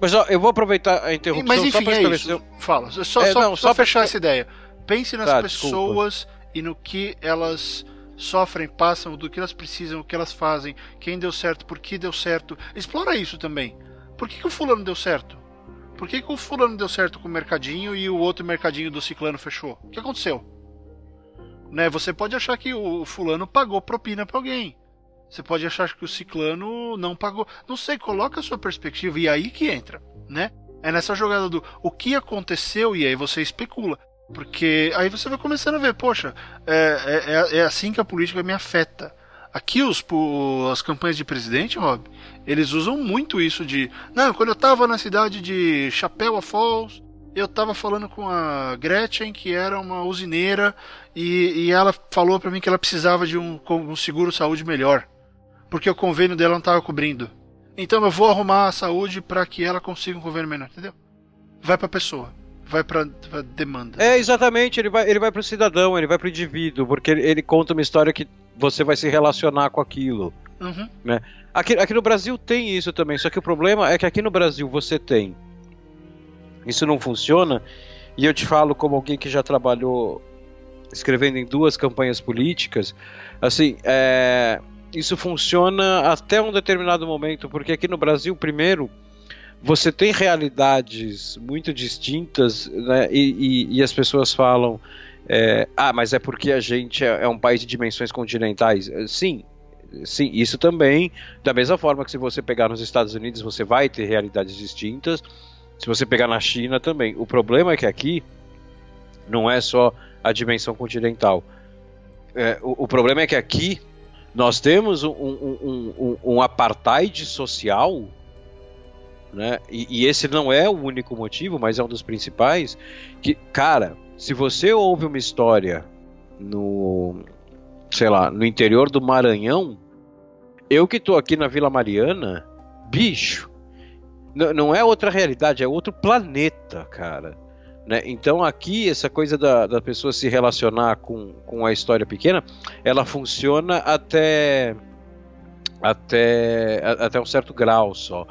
Mas ó, eu vou aproveitar a interrupção Mas enfim, só é isso. Fala, só, é, só, não, só, só fechar essa ideia. Pense nas tá, pessoas desculpa. e no que elas sofrem, passam, do que elas precisam, o que elas fazem, quem deu certo, por que deu certo. Explora isso também. Por que, que o fulano deu certo? Por que, que o fulano deu certo com o mercadinho e o outro mercadinho do ciclano fechou? O que aconteceu? Né, você pode achar que o fulano pagou propina para alguém. Você pode achar que o ciclano não pagou. Não sei, coloca a sua perspectiva e aí que entra, né? É nessa jogada do o que aconteceu e aí você especula. Porque aí você vai começando a ver, poxa, é, é, é assim que a política me afeta. Aqui os, as campanhas de presidente, Rob, eles usam muito isso de. Não, quando eu tava na cidade de Chapéu Falls, eu tava falando com a Gretchen, que era uma usineira, e, e ela falou para mim que ela precisava de um, um seguro saúde melhor, porque o convênio dela não tava cobrindo. Então eu vou arrumar a saúde para que ela consiga um convênio menor, entendeu? Vai pra pessoa vai para demanda. É, exatamente, ele vai, ele vai pro cidadão, ele vai pro indivíduo, porque ele, ele, conta uma história que você vai se relacionar com aquilo. Uhum. Né? Aqui, aqui no Brasil tem isso também, só que o problema é que aqui no Brasil você tem. Isso não funciona, e eu te falo como alguém que já trabalhou escrevendo em duas campanhas políticas, assim, é, isso funciona até um determinado momento, porque aqui no Brasil, primeiro, você tem realidades muito distintas, né, e, e, e as pessoas falam. É, ah, mas é porque a gente é, é um país de dimensões continentais. Sim, sim, isso também, da mesma forma que se você pegar nos Estados Unidos, você vai ter realidades distintas. Se você pegar na China também. O problema é que aqui não é só a dimensão continental. É, o, o, problema é que aqui nós temos um, um, um, um apartheid social, né? E, e, esse não é o único motivo, mas é um dos principais. Que, cara, se você ouve uma história no sei lá, no interior do Maranhão, eu que tô aqui na Vila Mariana, bicho, não é outra realidade, é outro planeta, cara. Né? Então aqui essa coisa da, da pessoa se relacionar com, com a história pequena, ela funciona até até, até um certo grau só.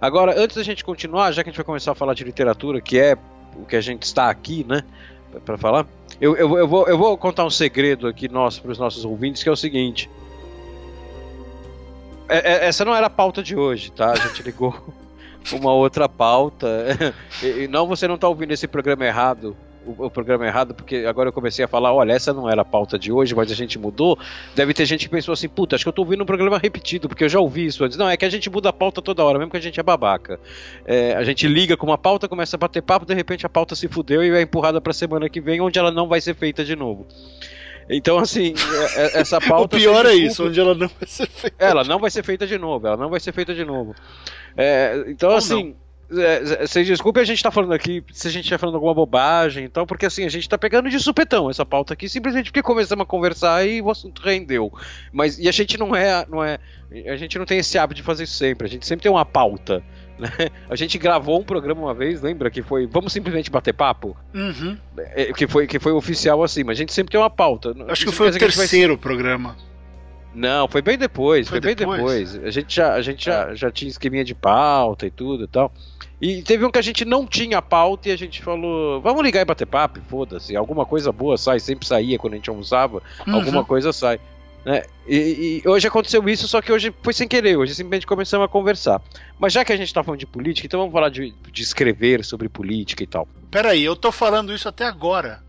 Agora, antes da gente continuar, já que a gente vai começar a falar de literatura, que é o que a gente está aqui, né, para falar, eu, eu, eu, vou, eu vou contar um segredo aqui nosso para os nossos ouvintes, que é o seguinte. É, é, essa não era a pauta de hoje, tá? A gente ligou uma outra pauta. e, não, você não está ouvindo esse programa errado. o, o, programa errado, porque agora eu comecei a falar, olha, essa não era a pauta de hoje, mas a gente mudou. Deve ter gente que pensou assim, puta, acho que eu tô ouvindo um programa repetido, porque eu já ouvi isso antes. Não, é que a gente muda a pauta toda hora, mesmo que a gente é babaca. É, a gente liga com uma pauta, começa a bater papo, de repente a pauta se fudeu e é empurrada pra semana que vem, onde ela não vai ser feita de novo. Então, assim, é, é, essa pauta. o pior é isso, onde ela não vai ser feita. Ela não vai ser feita de novo, ela não vai ser feita de novo. É, então, Ou assim. Não é, vocês desculpem a gente tá falando aqui, se a gente tá falando alguma bobagem então, porque assim, a gente tá pegando de supetão essa pauta aqui, simplesmente porque começamos a conversar e o assunto rendeu. Mas, e a gente não é, não é, a gente não tem esse hábito de fazer isso sempre, a gente sempre tem uma pauta. Né? A gente gravou um programa uma vez, lembra? Que foi Vamos simplesmente bater papo? Uhum. É, que, foi, que foi oficial assim, mas a gente sempre tem uma pauta. Acho que foi o terceiro vai... programa. Não, foi bem depois, foi, foi bem depois. A gente já, a gente já, é. já tinha esqueminha de pauta e tudo e tal. E teve um que a gente não tinha pauta e a gente falou, vamos ligar e bater papo, foda-se, alguma coisa boa sai, sempre saía quando a gente almoçava, uhum. alguma coisa sai. Né? E, e, hoje aconteceu isso, só que hoje foi sem querer, hoje simplesmente começamos a conversar. Mas já que a gente tá falando de política, então vamos falar de, de escrever sobre política e tal. Peraí, eu tô falando isso até agora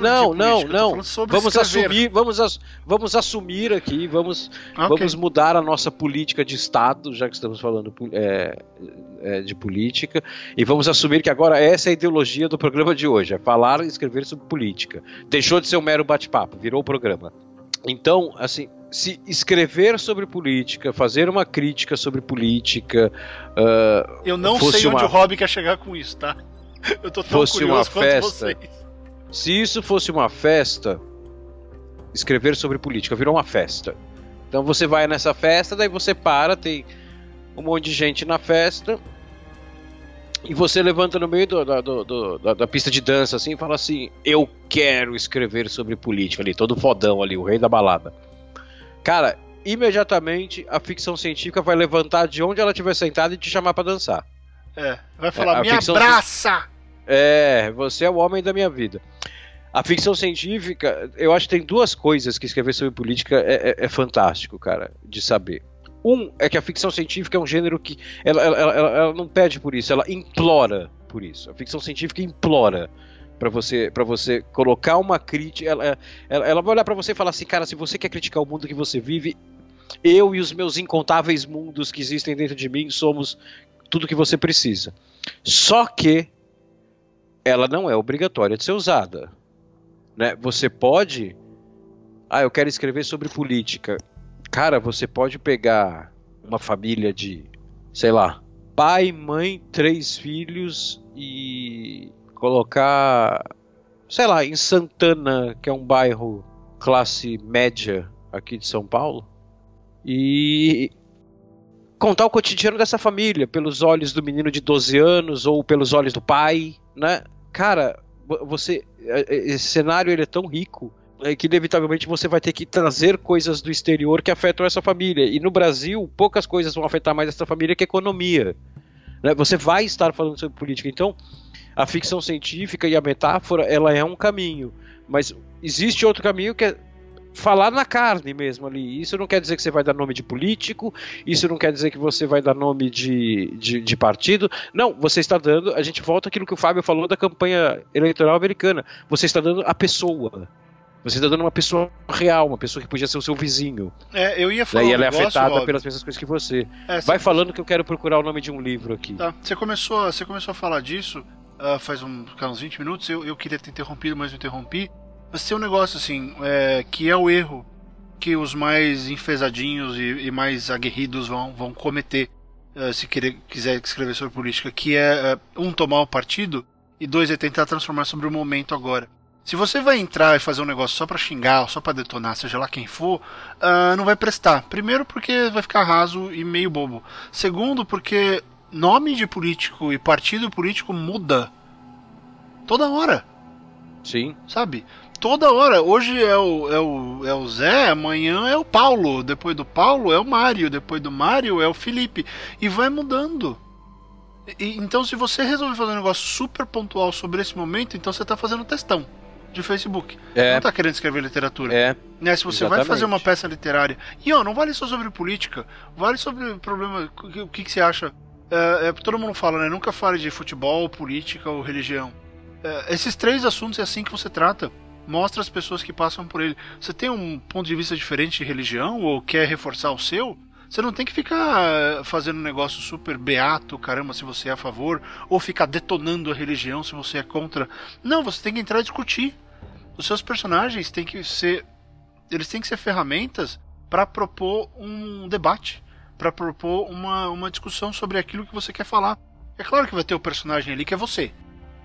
não, não, não. Vamos assumir, vamos, as, vamos assumir aqui, vamos, okay. vamos mudar a nossa política de Estado, já que estamos falando é, é, de política, e vamos assumir que agora essa é a ideologia do programa de hoje, é falar e escrever sobre política. Deixou de ser um mero bate-papo, virou o programa. Então, assim, se escrever sobre política, fazer uma crítica sobre política. Uh, Eu não sei onde uma... o Rob quer chegar com isso, tá? Eu tô tão fosse curioso uma festa, vocês. Se isso fosse uma festa, escrever sobre política virou uma festa. Então você vai nessa festa, daí você para, tem um monte de gente na festa, e você levanta no meio do, do, do, da, da, pista de dança assim e fala assim: Eu quero escrever sobre política ali, todo fodão ali, o rei da balada. Cara, imediatamente a ficção científica vai levantar de onde ela estiver sentada e te chamar para dançar. É, vai falar: é, Me abraça! É, você é o homem da minha vida. A ficção científica, eu acho que tem duas coisas que escrever sobre política é, é, é fantástico, cara, de saber. Um é que a ficção científica é um gênero que ela, ela, ela, ela não pede por isso, ela implora por isso. A ficção científica implora para você para você colocar uma crítica. Ela, ela, ela vai olhar para você e falar assim, cara, se você quer criticar o mundo que você vive, eu e os meus incontáveis mundos que existem dentro de mim somos tudo que você precisa. Só que ela não é obrigatória de ser usada. Né? Você pode. Ah, eu quero escrever sobre política. Cara, você pode pegar uma família de, sei lá, pai, mãe, três filhos e colocar, sei lá, em Santana, que é um bairro classe média aqui de São Paulo, e contar o cotidiano dessa família pelos olhos do menino de 12 anos ou pelos olhos do pai, né? Cara, você é, é, esse cenário ele é tão rico é, que inevitavelmente você vai ter que trazer coisas do exterior que afetam essa família. E no Brasil, poucas coisas vão afetar mais essa família que a economia. Né? Você vai estar falando sobre política. Então, a ficção científica e a metáfora, ela é um caminho. Mas existe outro caminho que é falar na carne mesmo ali. Isso não quer dizer que você vai dar nome de político, isso não quer dizer que você vai dar nome de, de, de, partido. Não, você está dando. A gente volta àquilo que o Fábio falou da campanha eleitoral americana. Você está dando a pessoa. Você está dando uma pessoa real, uma pessoa que podia ser o seu vizinho. É, eu ia falar. Daí um ela é afetada pelas mesmas coisas que você. É, Vai falando que eu quero procurar o nome de um livro aqui. Tá. Você começou, você começou a falar disso uh, faz um, uns 20 minutos. Eu, eu queria ter interrompido, mas eu interrompi. Mas tem um negócio assim, é, que é o erro que os mais enfesadinhos e, e mais aguerridos vão, vão cometer uh, se querer, quiser escrever sobre política, que é uh, um tomar o partido e dois é tentar transformar sobre o momento agora. Se você vai entrar e fazer um negócio só para xingar, só para detonar, seja lá quem for, uh, não vai prestar. Primeiro porque vai ficar raso e meio bobo. Segundo porque nome de político e partido político muda toda hora. Sim. Sabe? toda hora. Hoje é o, é, o, é o Zé, amanhã é o Paulo, depois do Paulo é o Mário, depois do Mário é o Felipe. E vai mudando. E, então, se você resolver fazer um negócio super pontual sobre esse momento, então você está fazendo testão de Facebook. É. Não está querendo escrever literatura. É. Né? Se você Exatamente. vai fazer uma peça literária. E ó, não vale só sobre política, vale sobre problema. O que, que, você acha? É, é, todo mundo fala, né? Nunca fale de futebol, política ou religião É, esses três assuntos é assim que você trata. Mostra as pessoas que passam por ele. Você tem um ponto de vista diferente de religião ou quer reforçar o seu? Você não tem que ficar eh, fazendo um negócio super beato, caramba, se você é a favor, ou ficar detonando a religião se você é contra. Não, você tem que entrar e discutir. Os seus personagens têm que ser. Eles têm que ser ferramentas para propor um debate, para propor uma, uma discussão sobre aquilo que você quer falar. É claro que vai ter o personagem ali que é você.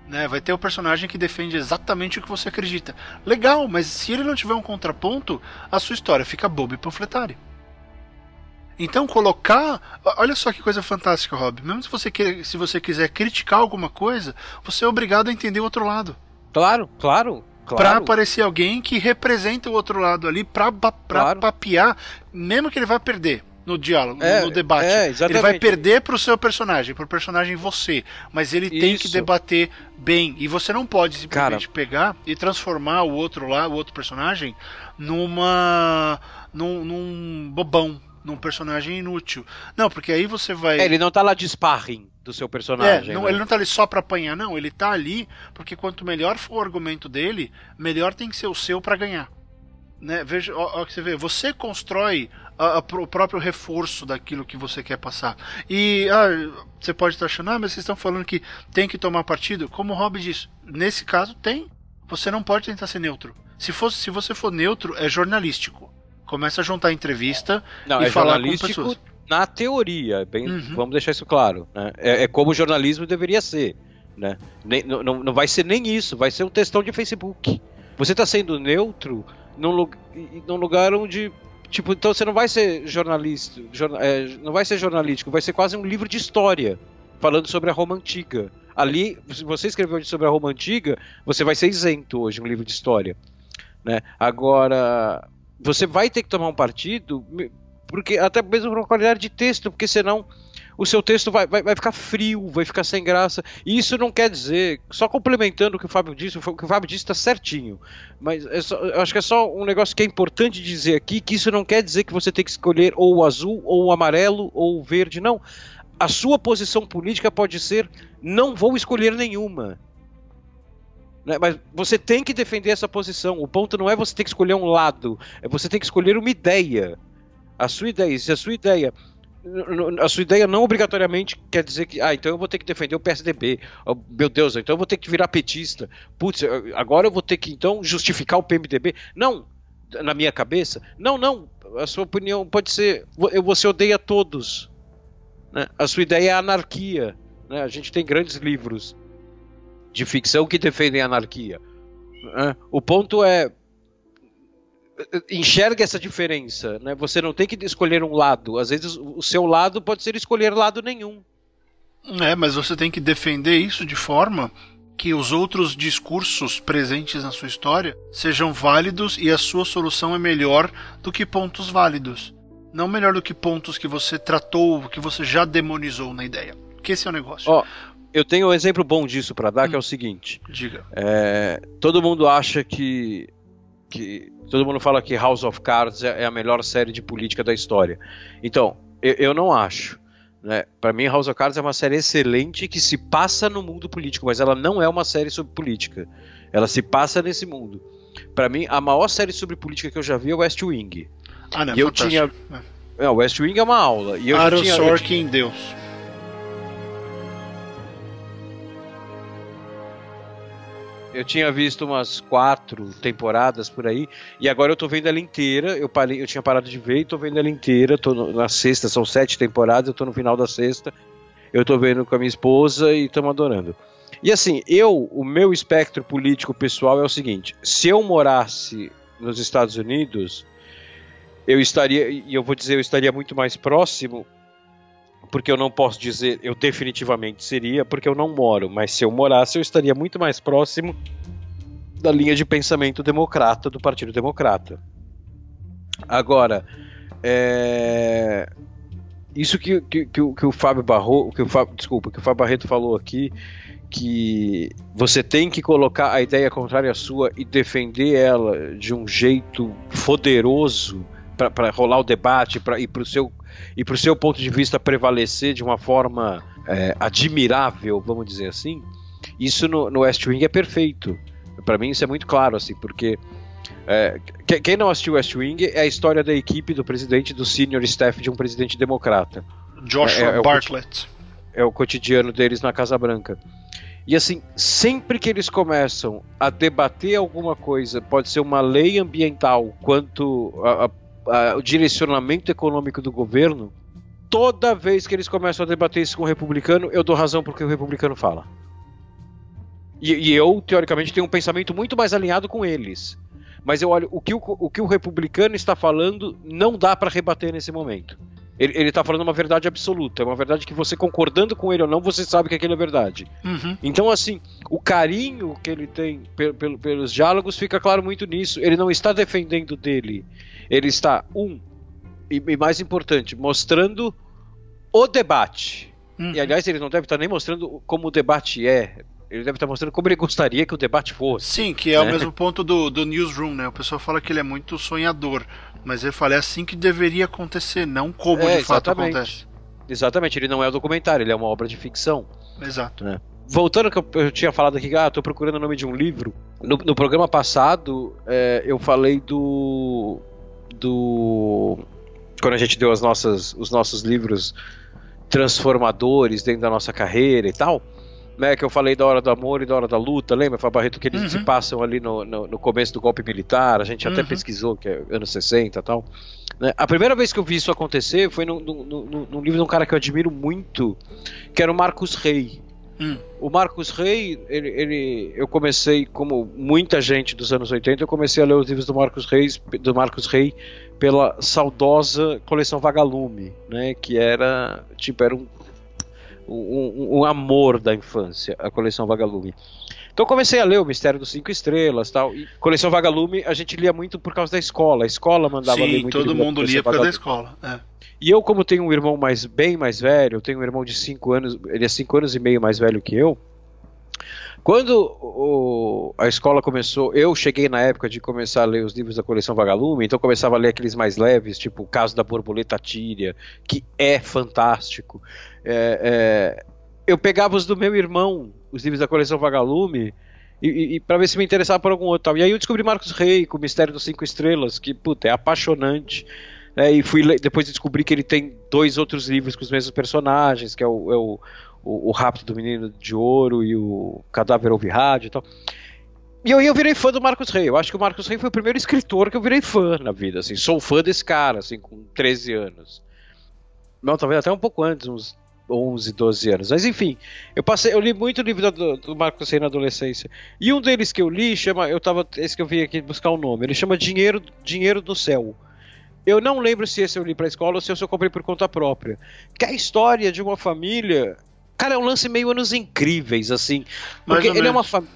Né? Vai ter o personagem que defende exatamente o que você acredita. Legal, mas se ele não tiver um contraponto, a sua história fica boba e panfletária. Então colocar, olha só que coisa fantástica, Rob. Mesmo se você quer, se você quiser criticar alguma coisa, você é obrigado a entender o outro lado. Claro, claro. Claro. Pra aparecer alguém que representa o outro lado ali, pra, pra claro. papear, mesmo que ele vá perder no diálogo, é, no debate. É, ele vai perder pro seu personagem, pro personagem você. Mas ele Isso. tem que debater bem. E você não pode simplesmente Cara. pegar e transformar o outro lá, o outro personagem, numa. num, num bobão num personagem inútil. Não, porque aí você vai. É, ele não tá lá de sparring do seu personagem. É, não, né? ele não tá ali só pra apanhar, não. Ele tá ali porque quanto melhor for o argumento dele, melhor tem que ser o seu para ganhar. Né? Veja, ó, ó, que você vê, você constrói a, a, o próprio reforço daquilo que você quer passar. E ah, você pode estar achando, ah, mas vocês estão falando que tem que tomar partido. Como o Rob disse, nesse caso tem. Você não pode tentar ser neutro. Se, fosse, se você for neutro, é jornalístico. Começa a juntar entrevista não, e é falar com pessoas. Na teoria, bem, uhum. vamos deixar isso claro. Né? É, é, como o jornalismo deveria ser. Né? Nem, não, não vai ser nem isso, vai ser um textão de Facebook. Você está sendo neutro num, num lugar onde Tipo, então você não vai ser jornalista, jornal, é, não vai ser jornalístico, vai ser quase um livro de história falando sobre a Roma antiga. Ali, se você escreveu sobre a Roma antiga, você vai ser isento hoje um livro de história, né? Agora, você vai ter que tomar um partido, porque até mesmo por qualidade de texto, porque senão o seu texto vai, vai, vai, ficar frio, vai ficar sem graça. E isso não quer dizer, só complementando o que o Fábio disse, o que o Fábio disse está certinho. Mas é só, eu acho que é só um negócio que é importante dizer aqui, que isso não quer dizer que você tem que escolher ou o azul, ou o amarelo, ou o verde, não. A sua posição política pode ser, não vou escolher nenhuma. Né? Mas você tem que defender essa posição. O ponto não é você ter que escolher um lado, é você tem que escolher uma ideia. A sua ideia, se a sua ideia a sua ideia não obrigatoriamente quer dizer que, ah, então eu vou ter que defender o PSDB. Oh, meu Deus, então eu vou ter que virar petista. Putz, agora eu vou ter que então justificar o PMDB. Não, na minha cabeça. Não, não. A sua opinião pode ser, você odeia todos. Né? A sua ideia é a anarquia. Né? A gente tem grandes livros de ficção que defendem a anarquia. Né? O ponto é enxerga essa diferença, né? Você não tem que escolher um lado. Às vezes o seu lado pode ser escolher lado nenhum. É, mas você tem que defender isso de forma que os outros discursos presentes na sua história sejam válidos e a sua solução é melhor do que pontos válidos. Não melhor do que pontos que você tratou, que você já demonizou na ideia. Que esse é o negócio. Oh, eu tenho um exemplo bom disso para dar, hum. que é o seguinte. Diga. É, todo mundo acha que, que. Todo mundo fala que House of Cards é, é a melhor série de política da história. Então, eu, eu não acho. Né? Para mim, House of Cards é uma série excelente que se passa no mundo político, mas ela não é uma série sobre política. Ela se passa nesse mundo. Para mim, a maior série sobre política que eu já vi é West Wing. Ah, não, e eu tinha. É. West Wing é uma aula. E eu Aaron tinha, Sorkin, eu tinha... Deus. Eu tinha visto umas quatro temporadas por aí, e agora eu tô vendo ela inteira. Eu, parei, eu tinha parado de ver e tô vendo ela inteira. Tô no, na sexta, são sete temporadas, eu tô no final da sexta. Eu tô vendo com a minha esposa e estamos adorando. E assim, eu, o meu espectro político pessoal é o seguinte: se eu morasse nos Estados Unidos, eu estaria, e eu vou dizer, eu estaria muito mais próximo porque eu não posso dizer eu definitivamente seria, porque eu não moro, mas se eu morasse, eu estaria muito mais próximo da linha de pensamento democrata do Partido Democrata. Agora, é... isso que, que, que, o, que o Fábio Barro, que o Fábio, desculpa, que o Fábio Barreto falou aqui, que você tem que colocar a ideia contrária à sua e defender ela de um jeito poderoso para rolar o debate pra, e para o seu e para o seu ponto de vista prevalecer de uma forma é, admirável, vamos dizer assim, Isso no, no West Wing é perfeito. Para mim isso é muito claro, assim, porque é, quem não assistiu West Wing é a história da equipe do presidente do senior staff de um presidente democrata. Joshua é, é Bartlett. O, é o cotidiano deles na Casa Branca. E assim, sempre que eles começam a debater alguma coisa, pode ser uma lei ambiental quanto o direcionamento econômico do governo, toda vez que eles começam a debater isso com o republicano, eu dou razão porque o republicano fala. E, e, eu, teoricamente, tenho um pensamento muito mais alinhado com eles. Mas eu olho, o que o, o, que o republicano está falando não dá para rebater nesse momento. Ele, está falando uma verdade absoluta, é uma verdade que você concordando com ele ou não, você sabe que aquilo é verdade. Uhum. Então, assim, o carinho que ele tem pelos diálogos fica claro muito nisso. Ele não está defendendo dele, ele está, um, e, e mais importante, mostrando o debate. Uhum. E aliás, ele não deve estar nem mostrando como o debate é. Ele deve estar mostrando como ele gostaria que o debate fosse. Sim, que é né? o mesmo ponto do, do newsroom, né? O pessoal fala que ele é muito sonhador. Mas ele fala, é assim que deveria acontecer, não como é, de fato exatamente. acontece. Exatamente, ele não é um documentário, ele é uma obra de ficção. Exato. Né? Voltando ao que eu, eu, tinha falado aqui, ah, tô procurando o nome de um livro. No, no programa passado, é, eu falei do. do. Quando a gente deu as nossas, os nossos livros transformadores dentro da nossa carreira e tal né, que eu falei da hora do amor e da hora da luta, lembra, Fábio Barreto, que eles uhum. se passam ali no, no, no, começo do golpe militar, a gente até uhum. pesquisou, que é anos 60 e tal. Né? A primeira vez que eu vi isso acontecer foi num, num, livro de um cara que eu admiro muito, que era o Marcos Rey. Hum. O Marcos Rey, ele, ele, eu comecei, como muita gente dos anos 80, eu comecei a ler os livros do Marcos Reis, do Marcos Rey pela saudosa coleção Vagalume, né, que era tipo era um um, um, amor da infância, a coleção Vagalume. Então comecei a ler o Mistério dos Cinco Estrelas tal. E coleção Vagalume a gente lia muito por causa da escola. A escola mandava Sim, ler muito. todo mundo lia por causa da escola. É. E eu, como tenho um irmão mais bem mais velho, eu tenho um irmão de 5 anos, ele é 5 anos e meio mais velho que eu. Quando o, a escola começou, eu cheguei na época de começar a ler os livros da coleção Vagalume, então começava a ler aqueles mais leves, tipo o caso da borboleta tíria, que é fantástico. É, é, eu pegava os do meu irmão, os livros da coleção Vagalume, e, e, e para ver se me interessava por algum outro tal. E aí eu descobri Marcos Rey com o Mistério dos Cinco Estrelas, que puta, é apaixonante. É, e fui depois descobri que ele tem dois outros livros com os mesmos personagens, que é o, é o o, o Rapto do Menino de Ouro e o Cadáver Ouve Rádio e tal. E eu, eu virei fã do Marcos Rey. Eu acho que o Marcos Rey foi o primeiro escritor que eu virei fã na vida. Assim, sou fã desse cara, assim, com 13 anos. Não, talvez até um pouco antes, uns 11, 12 anos. Mas enfim, eu passei, eu li muito livro do, do Marcos Rey na adolescência. E um deles que eu li chama, eu tava, esse que eu vim aqui buscar o um nome. Ele chama Dinheiro, Dinheiro do Céu. Eu não lembro se esse eu li para escola ou se eu comprei por conta própria. Que é a história de uma família Cara, é um lance meio anos incríveis, assim. Porque ele é uma família.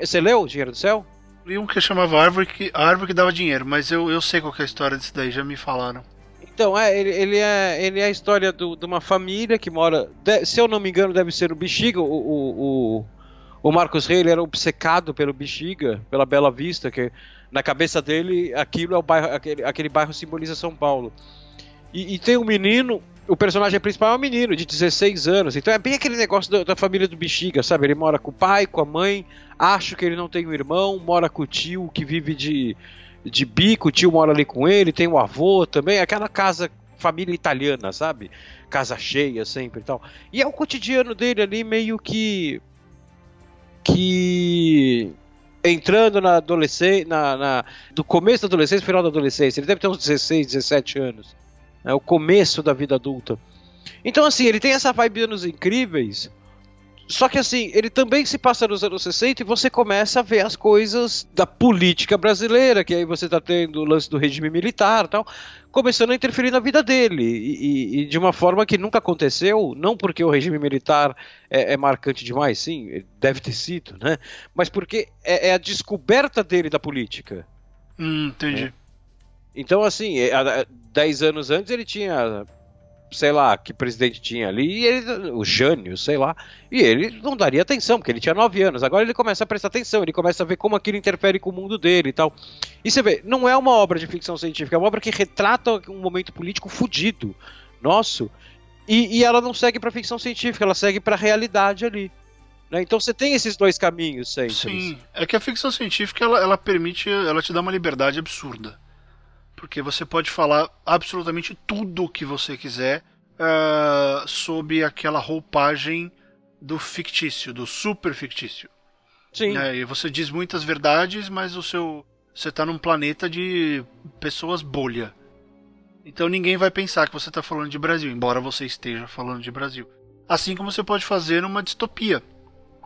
Você leu o Dinheiro do Céu? Li um que chamava Árvore que, Árvore que dava dinheiro, mas eu, eu sei qual é a história disso daí, já me falaram. Então, é, ele, ele, é, ele é a história do, de uma família que mora. De, se eu não me engano, deve ser o Bexiga. O, o, o, o Marcos Rey ele era obcecado pelo Bexiga, pela Bela Vista, que na cabeça dele aquilo é o bairro, aquele, aquele bairro simboliza São Paulo. E, e tem um menino o personagem principal é um menino de 16 anos, então é bem aquele negócio da, da, família do Bexiga, sabe? Ele mora com o pai, com a mãe, acho que ele não tem um irmão, mora com o tio que vive de, de bico, o tio mora ali com ele, tem o avô também, aquela casa, família italiana, sabe? Casa cheia sempre e tal. E é o cotidiano dele ali meio que. que. entrando na adolescência, na, na, do começo da adolescência, final da adolescência, ele deve ter uns 16, 17 anos é o começo da vida adulta. Então, assim, ele tem essa vibe de anos incríveis. Só que assim, ele também se passa nos anos 60 e você começa a ver as coisas da política brasileira, que aí você tá tendo o lance do regime militar tal, começando a interferir na vida dele. E, e, e de uma forma que nunca aconteceu, não porque o regime militar é, é, marcante demais, sim, deve ter sido, né? Mas porque é, é a descoberta dele da política. Hum, entendi. É. Então, assim, 10 é, anos antes ele tinha, sei lá, que presidente tinha ali, ele, o Jânio, sei lá, e ele não daria atenção, porque ele tinha 9 anos. Agora ele começa a prestar atenção, ele começa a ver como aquilo interfere com o mundo dele e tal. E você vê, não é uma obra de ficção científica, é uma obra que retrata um momento político fudido nosso, e, e ela não segue para ficção científica, ela segue para realidade ali. Né? Então você tem esses dois caminhos sempre. Sim, é que a ficção científica ela, ela permite, ela te dá uma liberdade absurda. Porque você pode falar absolutamente tudo o que você quiser uh, sob aquela roupagem do fictício, do super fictício. Sim. Né? E você diz muitas verdades, mas o seu você está num planeta de pessoas bolha. Então ninguém vai pensar que você está falando de Brasil, embora você esteja falando de Brasil. Assim como você pode fazer numa distopia.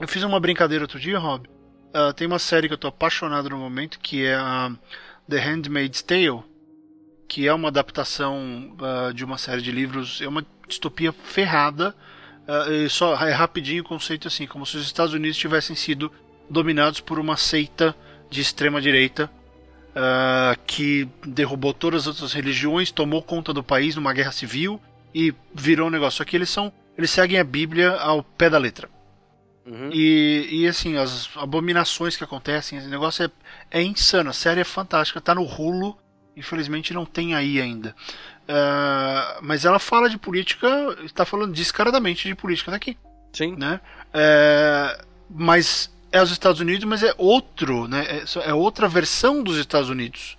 Eu fiz uma brincadeira outro dia, Rob. Uh, tem uma série que eu estou apaixonado no momento, que é a The Handmaid's Tale, que é uma adaptação uh, de uma série de livros. É uma distopia ferrada. Uh, só é rapidinho o conceito assim, como se os Estados Unidos tivessem sido dominados por uma seita de extrema direita uh, que derrubou todas as outras religiões, tomou conta do país numa guerra civil e virou um negócio. Só que eles são, eles seguem a Bíblia ao pé da letra. Uhum. E, e assim, as abominações que acontecem, esse negócio é, é insano. A série é fantástica, tá no rulo. Infelizmente não tem aí ainda. Uh, mas ela fala de política, está falando descaradamente de política daqui. Sim. Né? Uh, mas é os Estados Unidos, mas é outro, né? É, é outra versão dos Estados Unidos.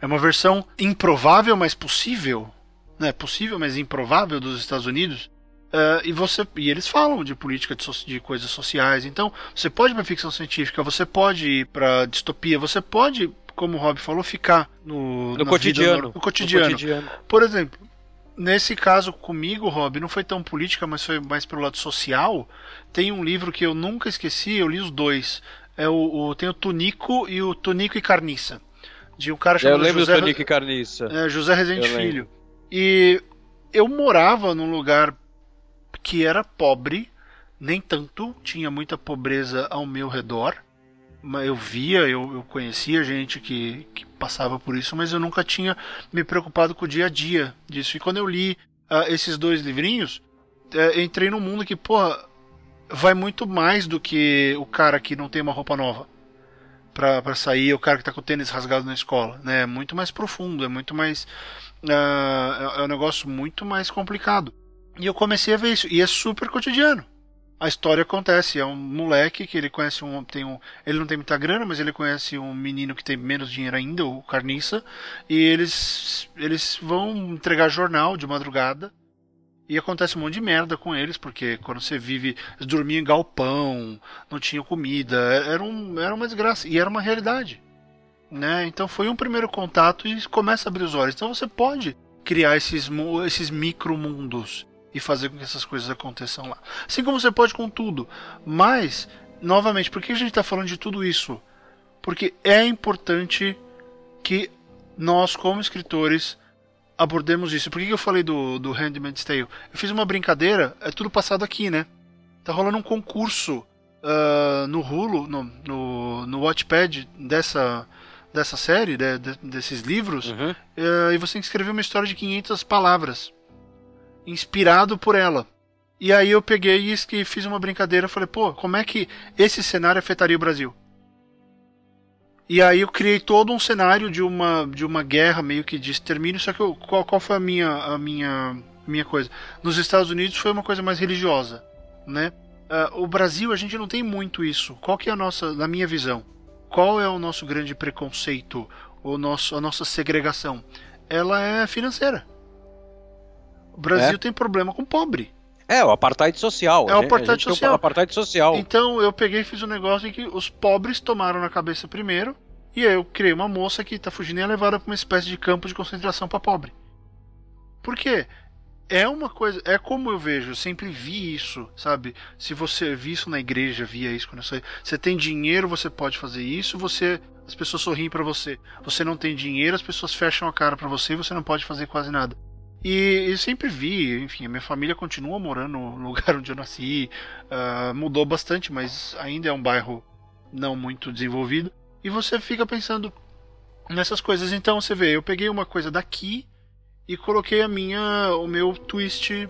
É uma versão improvável, mas possível. Né? Possível, mas improvável dos Estados Unidos. Uh, e você e eles falam de política de, so, de coisas sociais. Então, você pode ir para ficção científica, você pode ir para distopia, você pode, como o Rob falou, ficar no, no cotidiano. Vida, no, no, cotidiano. no cotidiano. Por exemplo, nesse caso comigo, Rob, não foi tão política, mas foi mais pelo lado social. Tem um livro que eu nunca esqueci, eu li os dois. É o, o tem o Tunico e o Tunico e Carniça. De um cara chamado eu lembro José, do Tunico e Carniça. É, José Rezende Filho. E eu morava num lugar que era pobre, nem tanto, tinha muita pobreza ao meu redor. Eu via, eu, eu conhecia gente que, que passava por isso, mas eu nunca tinha me preocupado com o dia a dia disso. E quando eu li uh, esses dois livrinhos, uh, entrei num mundo que, porra, vai muito mais do que o cara que não tem uma roupa nova pra, pra sair, o cara que tá com o tênis rasgado na escola. Né? É muito mais profundo, é muito mais. Uh, é um negócio muito mais complicado. E eu comecei a ver isso. E é super cotidiano. A história acontece, é um moleque que ele conhece um, tem um, ele não tem muita grana, mas ele conhece um menino que tem menos dinheiro ainda, o Carniça, e eles eles vão entregar jornal de madrugada. E acontece um monte de merda com eles, porque quando você vive, eles dormiam em galpão, não tinham comida, era, um, era uma desgraça, e era uma realidade. Né? Então foi um primeiro contato e começa a abrir os olhos. Então você pode criar esses, esses micro mundos e fazer com que essas coisas aconteçam lá. Assim como você pode com tudo. Mas, novamente, por que a gente está falando de tudo isso? Porque é importante que nós, como escritores, abordemos isso. Por que eu falei do, do Handmaid's Tale? Eu fiz uma brincadeira, é tudo passado aqui, né? Tá rolando um concurso uh, no Hulu, no, no, no Watchpad dessa, dessa série, de, de, desses livros, uhum. uh, e você tem que escrever uma história de 500 palavras inspirado por ela. E aí eu peguei e fiz uma brincadeira, falei, pô, como é que esse cenário afetaria o Brasil? E aí eu criei todo um cenário de uma de uma guerra meio que de extermínio, só que eu, qual, qual foi a minha a minha minha coisa? Nos Estados Unidos foi uma coisa mais religiosa, né? Uh, o Brasil a gente não tem muito isso. Qual que é a nossa, na minha visão, qual é o nosso grande preconceito, o nosso a nossa segregação? Ela é financeira. O Brasil é. tem problema com pobre. É, o apartheid social. É o apartheid social. O apartheid social. Então eu peguei e fiz um negócio em que os pobres tomaram na cabeça primeiro, e aí eu criei uma moça que tá fugindo e é levada para uma espécie de campo de concentração para pobre. Por quê? É uma coisa, é como eu vejo, eu sempre vi isso, sabe? Se você vi isso na igreja, via isso quando você, você tem dinheiro, você pode fazer isso, você as pessoas sorriem para você. Você não tem dinheiro, as pessoas fecham a cara para você e você não pode fazer quase nada. E eu sempre vi, enfim, a minha família continua morando no lugar onde eu nasci, uh, mudou bastante, mas ainda é um bairro não muito desenvolvido. E você fica pensando nessas coisas. Então você vê, eu peguei uma coisa daqui e coloquei a minha, o meu twist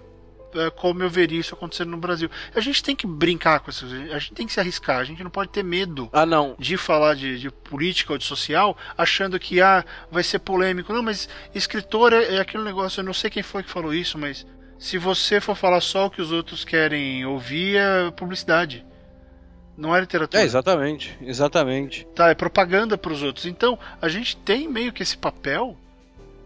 como eu veria isso acontecendo no Brasil. A gente tem que brincar com isso, a gente tem que se arriscar, a gente não pode ter medo ah, não. de falar de, de política ou de social, achando que ah, vai ser polêmico. Não, mas escritor é, é aquele negócio, eu não sei quem foi que falou isso, mas se você for falar só o que os outros querem ouvir, é publicidade. Não é literatura. É, exatamente, exatamente. Tá, é propaganda para os outros. Então, a gente tem meio que esse papel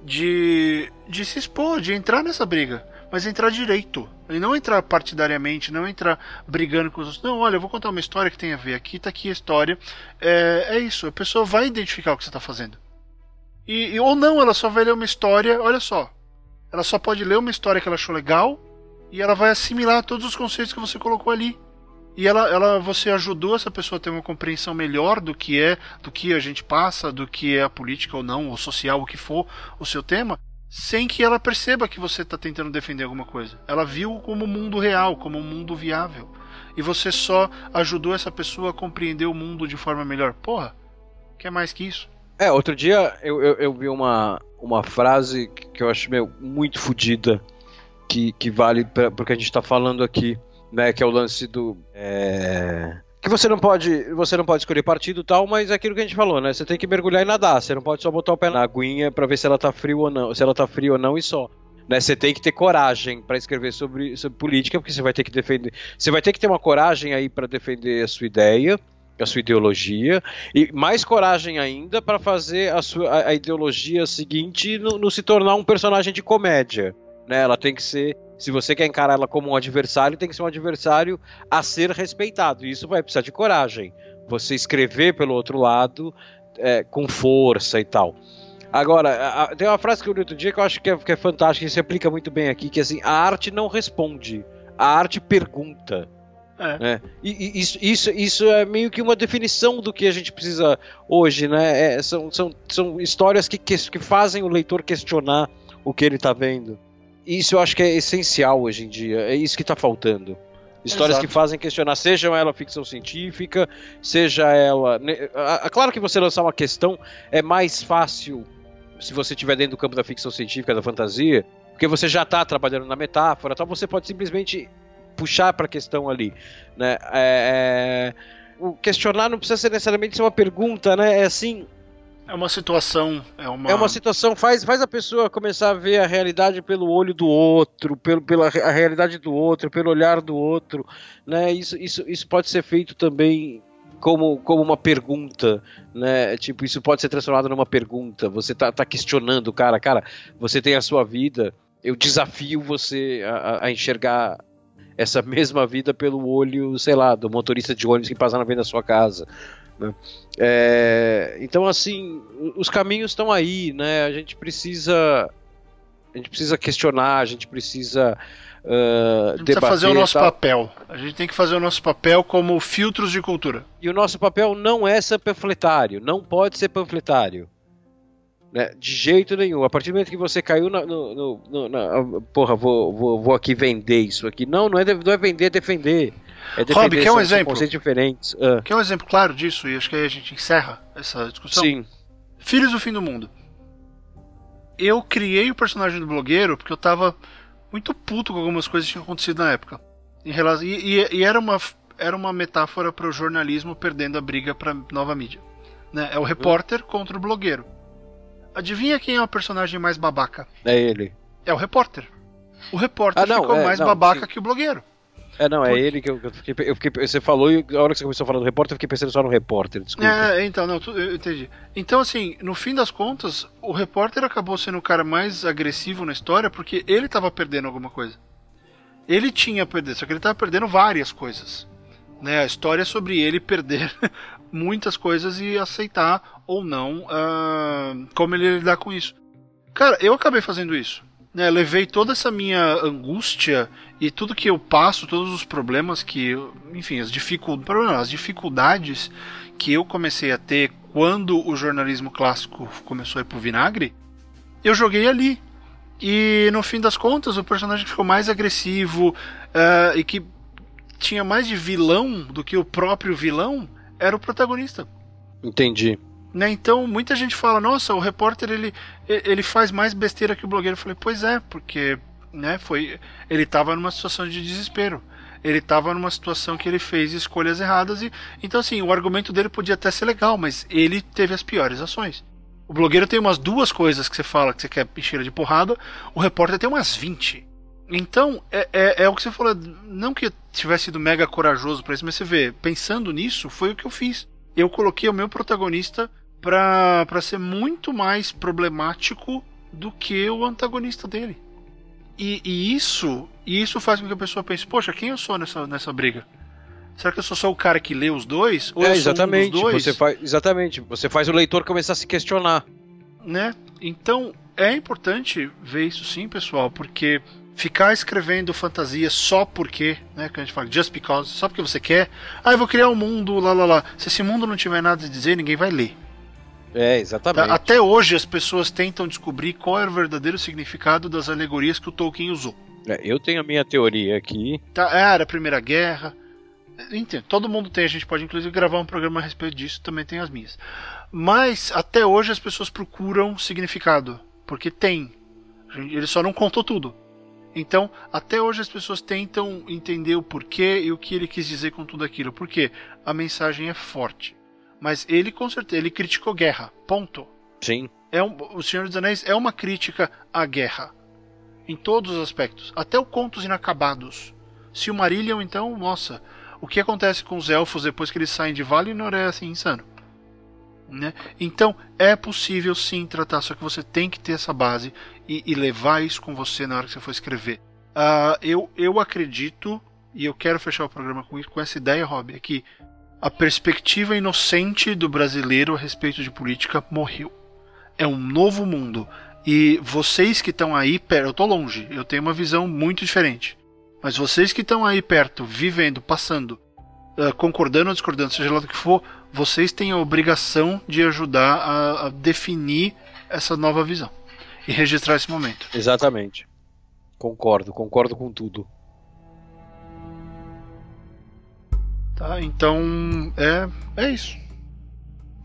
de, de se expor, de entrar nessa briga. Mas entrar direito. E não entrar partidariamente, não entrar brigando com os outros. Não, olha, eu vou contar uma história que tem a ver. Aqui tá aqui a história. É, é isso, a pessoa vai identificar o que você está fazendo. E, e, ou não, ela só vai ler uma história, olha só. Ela só pode ler uma história que ela achou legal e ela vai assimilar todos os conceitos que você colocou ali. E ela, ela, você ajudou essa pessoa a ter uma compreensão melhor do que é, do que a gente passa, do que é a política ou não, ou social, o que for o seu tema, sem que ela perceba que você está tentando defender alguma coisa. Ela viu como um mundo real, como um mundo viável. E você só ajudou essa pessoa a compreender o mundo de forma melhor. Porra, quer mais que isso? É, outro dia eu, eu, eu vi uma, uma frase que eu acho meu, muito fodida, que, que vale para o que a gente está falando aqui né? Que é o lance do. É... Que você não pode. Você não pode escolher partido tal, mas é aquilo que a gente falou, né? Você tem que mergulhar e nadar. Você não pode só botar o pé na aguinha para ver se ela tá frio ou não. Se ela tá frio ou não e só. Né, você tem que ter coragem para escrever sobre, sobre política, porque você vai ter que defender. Você vai ter que ter uma coragem aí para defender a sua ideia, a sua ideologia, e mais coragem ainda para fazer a, sua, a, ideologia seguinte não se tornar um personagem de comédia. Né? Ela tem que ser se você quer encarar ela como um adversário, tem que ser um adversário a ser respeitado. E isso vai precisar de coragem. Você escrever pelo outro lado é, com força e tal. Agora, a, tem uma frase que eu li outro dia que eu acho que é, que é fantástica e se aplica muito bem aqui, que é assim, a arte não responde, a arte pergunta. É. Né? E, e, isso, isso, isso é meio que uma definição do que a gente precisa hoje, né? É, são, são, são histórias que, que, que fazem o leitor questionar o que ele está vendo. Isso eu acho que é essencial hoje em dia. É isso que está faltando. Histórias Exato. que fazem questionar, seja ela ficção científica, seja ela. Claro que você lançar uma questão é mais fácil se você estiver dentro do campo da ficção científica, da fantasia, porque você já está trabalhando na metáfora, então você pode simplesmente puxar para a questão ali, né? É, é, o questionar não precisa ser necessariamente ser uma pergunta, né? É assim, é uma situação. É uma... é uma situação, faz, faz a pessoa começar a ver a realidade pelo olho do outro, pelo, pela a realidade do outro, pelo olhar do outro. Né? Isso, isso, isso pode ser feito também como, como uma pergunta, né? Tipo, isso pode ser transformado numa pergunta. Você tá, tá questionando, cara, cara, você tem a sua vida, eu desafio você a, a enxergar essa mesma vida pelo olho, sei lá, do motorista de ônibus que passa na frente da sua casa. Né? É, então, assim, os caminhos estão aí, né? A gente precisa. A gente precisa questionar, a gente precisa. Uh, a gente precisa fazer o nosso papel. A gente tem que fazer o nosso papel como filtros de cultura. E o nosso papel não é ser panfletário, não pode ser panfletário. Né? De jeito nenhum. A partir do momento que você caiu na, no, no, no, na, porra, vou, vou, vou aqui vender isso aqui. Não, não é, não é vender, é defender. É Rob, quer um exemplo? diferentes. Uh. Quer um exemplo claro disso? E acho que aí a gente encerra essa discussão. Sim. Filhos do Fim do Mundo. Eu criei o personagem do blogueiro porque eu tava muito puto com algumas coisas que tinham acontecido na época. Em relação, e, e, e era, uma, era uma metáfora para o jornalismo perdendo a briga para nova mídia. Né? É o repórter contra o blogueiro. Adivinha quem é o personagem mais babaca? É ele. É o repórter. O repórter ah, não, ficou é, mais não, babaca sim. que o blogueiro. É, não, é ele que eu, eu, fiquei, eu, fiquei, Você falou e a hora que você começou a falar do repórter, eu fiquei pensando só no repórter, desculpa. É, então, não, eu entendi. Então, assim, no fim das contas, o repórter acabou sendo o cara mais agressivo na história porque ele tava perdendo alguma coisa. Ele tinha perdido, só que ele tava perdendo várias coisas. Né? A história é sobre ele perder muitas coisas e aceitar ou não uh, como ele lidar com isso. Cara, eu acabei fazendo isso né, levei toda essa minha angústia e tudo que eu passo, todos os problemas que, enfim, as, dificul... as dificuldades que eu comecei a ter quando o jornalismo clássico começou a ir pro vinagre, eu joguei ali. E no fim das contas, o personagem que ficou mais agressivo uh, e que tinha mais de vilão do que o próprio vilão era o protagonista. Entendi. Né? Então, muita gente fala: "Nossa, o repórter ele ele faz mais besteira que o blogueiro". Eu falei: "Pois é, porque, né, foi ele estava numa situação de desespero. Ele estava numa situação que ele fez escolhas erradas e então assim, o argumento dele podia até ser legal, mas ele teve as piores ações. O blogueiro tem umas duas coisas que você fala que você quer encher de porrada, o repórter tem umas 20. Então, é, é, é, o que você falou, não que tivesse sido mega corajoso para isso, mas você vê, pensando nisso, foi o que eu fiz. Eu coloquei o meu protagonista pra, pra ser muito mais problemático do que o antagonista dele. E, e isso e isso faz com que a pessoa pense, poxa, quem eu sou nessa, nessa briga? Será que eu sou só o cara que lê os dois? Ou é, exatamente. Um dois? Você faz, exatamente. Você faz o leitor começar a se questionar. Né? Então, é importante ver isso sim, pessoal, porque ficar escrevendo fantasia só porque, né, que a gente fala, just because, só porque você quer, ah, eu vou criar um mundo, lá, lá, lá. Se esse mundo não tiver nada a dizer, ninguém vai ler. É, exatamente. Tá? Até hoje as pessoas tentam descobrir qual era o verdadeiro significado das alegorias que o Tolkien usou. É, eu tenho a minha teoria aqui. Tá, era a Primeira Guerra. Entendo, todo mundo tem, a gente pode inclusive gravar um programa a respeito disso, também tem as minhas. Mas até hoje as pessoas procuram significado, porque tem. Ele só não contou tudo. Então, até hoje as pessoas tentam entender o porquê e o que ele quis dizer com tudo aquilo. Porque a mensagem é forte. Mas ele, com certeza, ele criticou guerra. Ponto. Sim. É um, o Senhor dos Anéis é uma crítica à guerra. Em todos os aspectos. Até o Contos Inacabados. Se o Marillion, então, nossa. O que acontece com os elfos depois que eles saem de Valinor é assim, insano. Né? Então, é possível sim tratar, só que você tem que ter essa base e, e levar isso com você na hora que você for escrever. Uh, eu, eu acredito, e eu quero fechar o programa com, com essa ideia, Rob, é que a perspectiva inocente do brasileiro a respeito de política morreu. É um novo mundo. E vocês que estão aí perto, eu estou longe, eu tenho uma visão muito diferente. Mas vocês que estão aí perto, vivendo, passando, uh, concordando ou discordando, seja lá do que for, vocês têm a obrigação de ajudar a, a definir essa nova visão e registrar esse momento. Exatamente. Concordo, concordo com tudo. Tá, então é, é isso.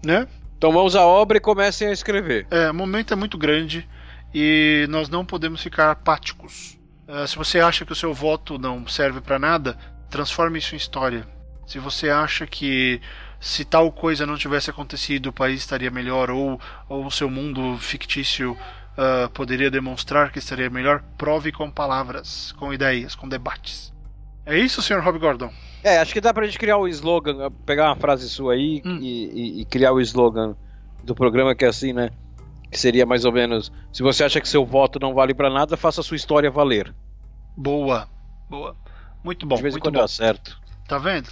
Né? Então vamos à obra e comecem a escrever. É, o momento é muito grande e nós não podemos ficar apáticos. Uh, se você acha que o seu voto não serve para nada, transforme isso em história. Se você acha que se tal coisa não tivesse acontecido, o país estaria melhor ou, ou o seu mundo fictício uh, poderia demonstrar que estaria melhor, prove com palavras, com ideias, com debates. É isso, Sr. Rob Gordon? É, acho que dá pra gente criar o slogan, pegar uma frase sua aí hum. e, e, e, criar o slogan do programa que é assim, né? Que seria mais ou menos: se você acha que seu voto não vale para nada, faça a sua história valer. Boa, boa. Muito bom. De vez em quando bom. dá certo. Tá vendo?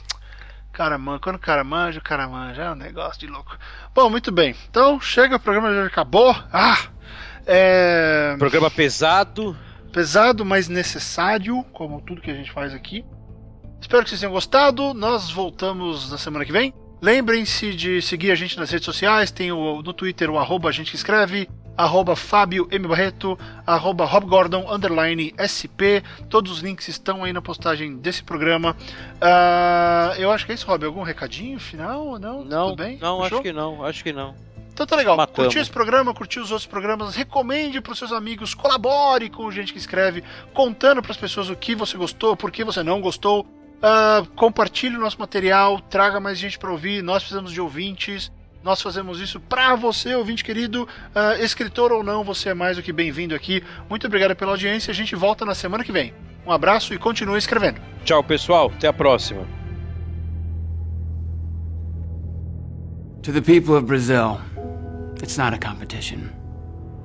Cara, quando o cara manja, o cara manja. É um negócio de louco. Bom, muito bem. Então, chega, o programa já acabou. Ah! É... Programa pesado. Pesado, mas necessário, como tudo que a gente faz aqui. Espero que vocês tenham gostado. Nós voltamos na semana que vem. Lembrem-se de seguir a gente nas redes sociais. Tem o, no Twitter o arroba a gente que escreve, arroba Fábio M. Barreto, arroba Rob Gordon, underline SP. Todos os links estão aí na postagem desse programa. Uh, eu acho que é isso, Rob. Algum recadinho final? Não? Não, Tudo bem? não acho que não. Acho que não. Então tá legal. Matamos. Curtiu esse programa, curtiu os outros programas, recomende para os seus amigos, colabore com gente que escreve, contando para as pessoas o que você gostou, por que você não gostou. Uh, compartilhe o nosso material, traga mais gente para ouvir. Nós precisamos de ouvintes. Nós fazemos isso para você, ouvinte querido, uh, escritor ou não, você é mais do que bem-vindo aqui. Muito obrigado pela audiência. A gente volta na semana que vem. Um abraço e continue escrevendo. Tchau, pessoal. Até a próxima. To the people of Brazil, it's not a competition.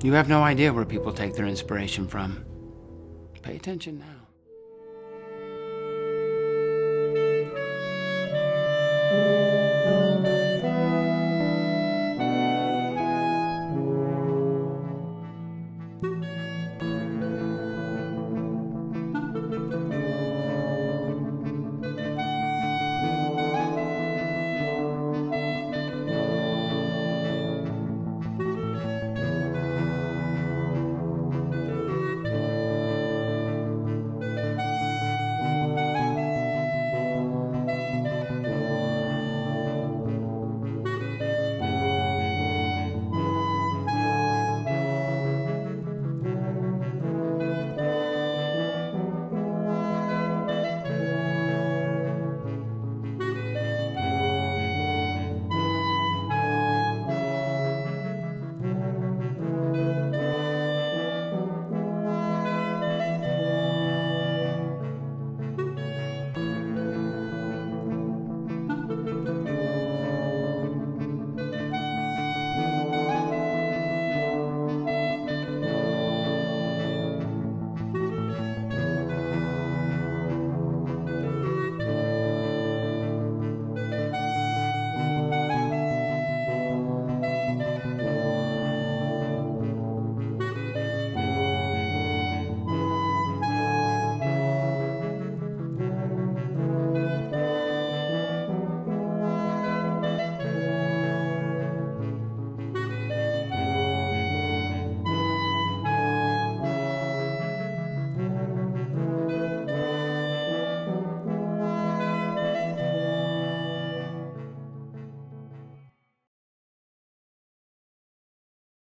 You have no idea where people take their inspiration from. Pay attention now.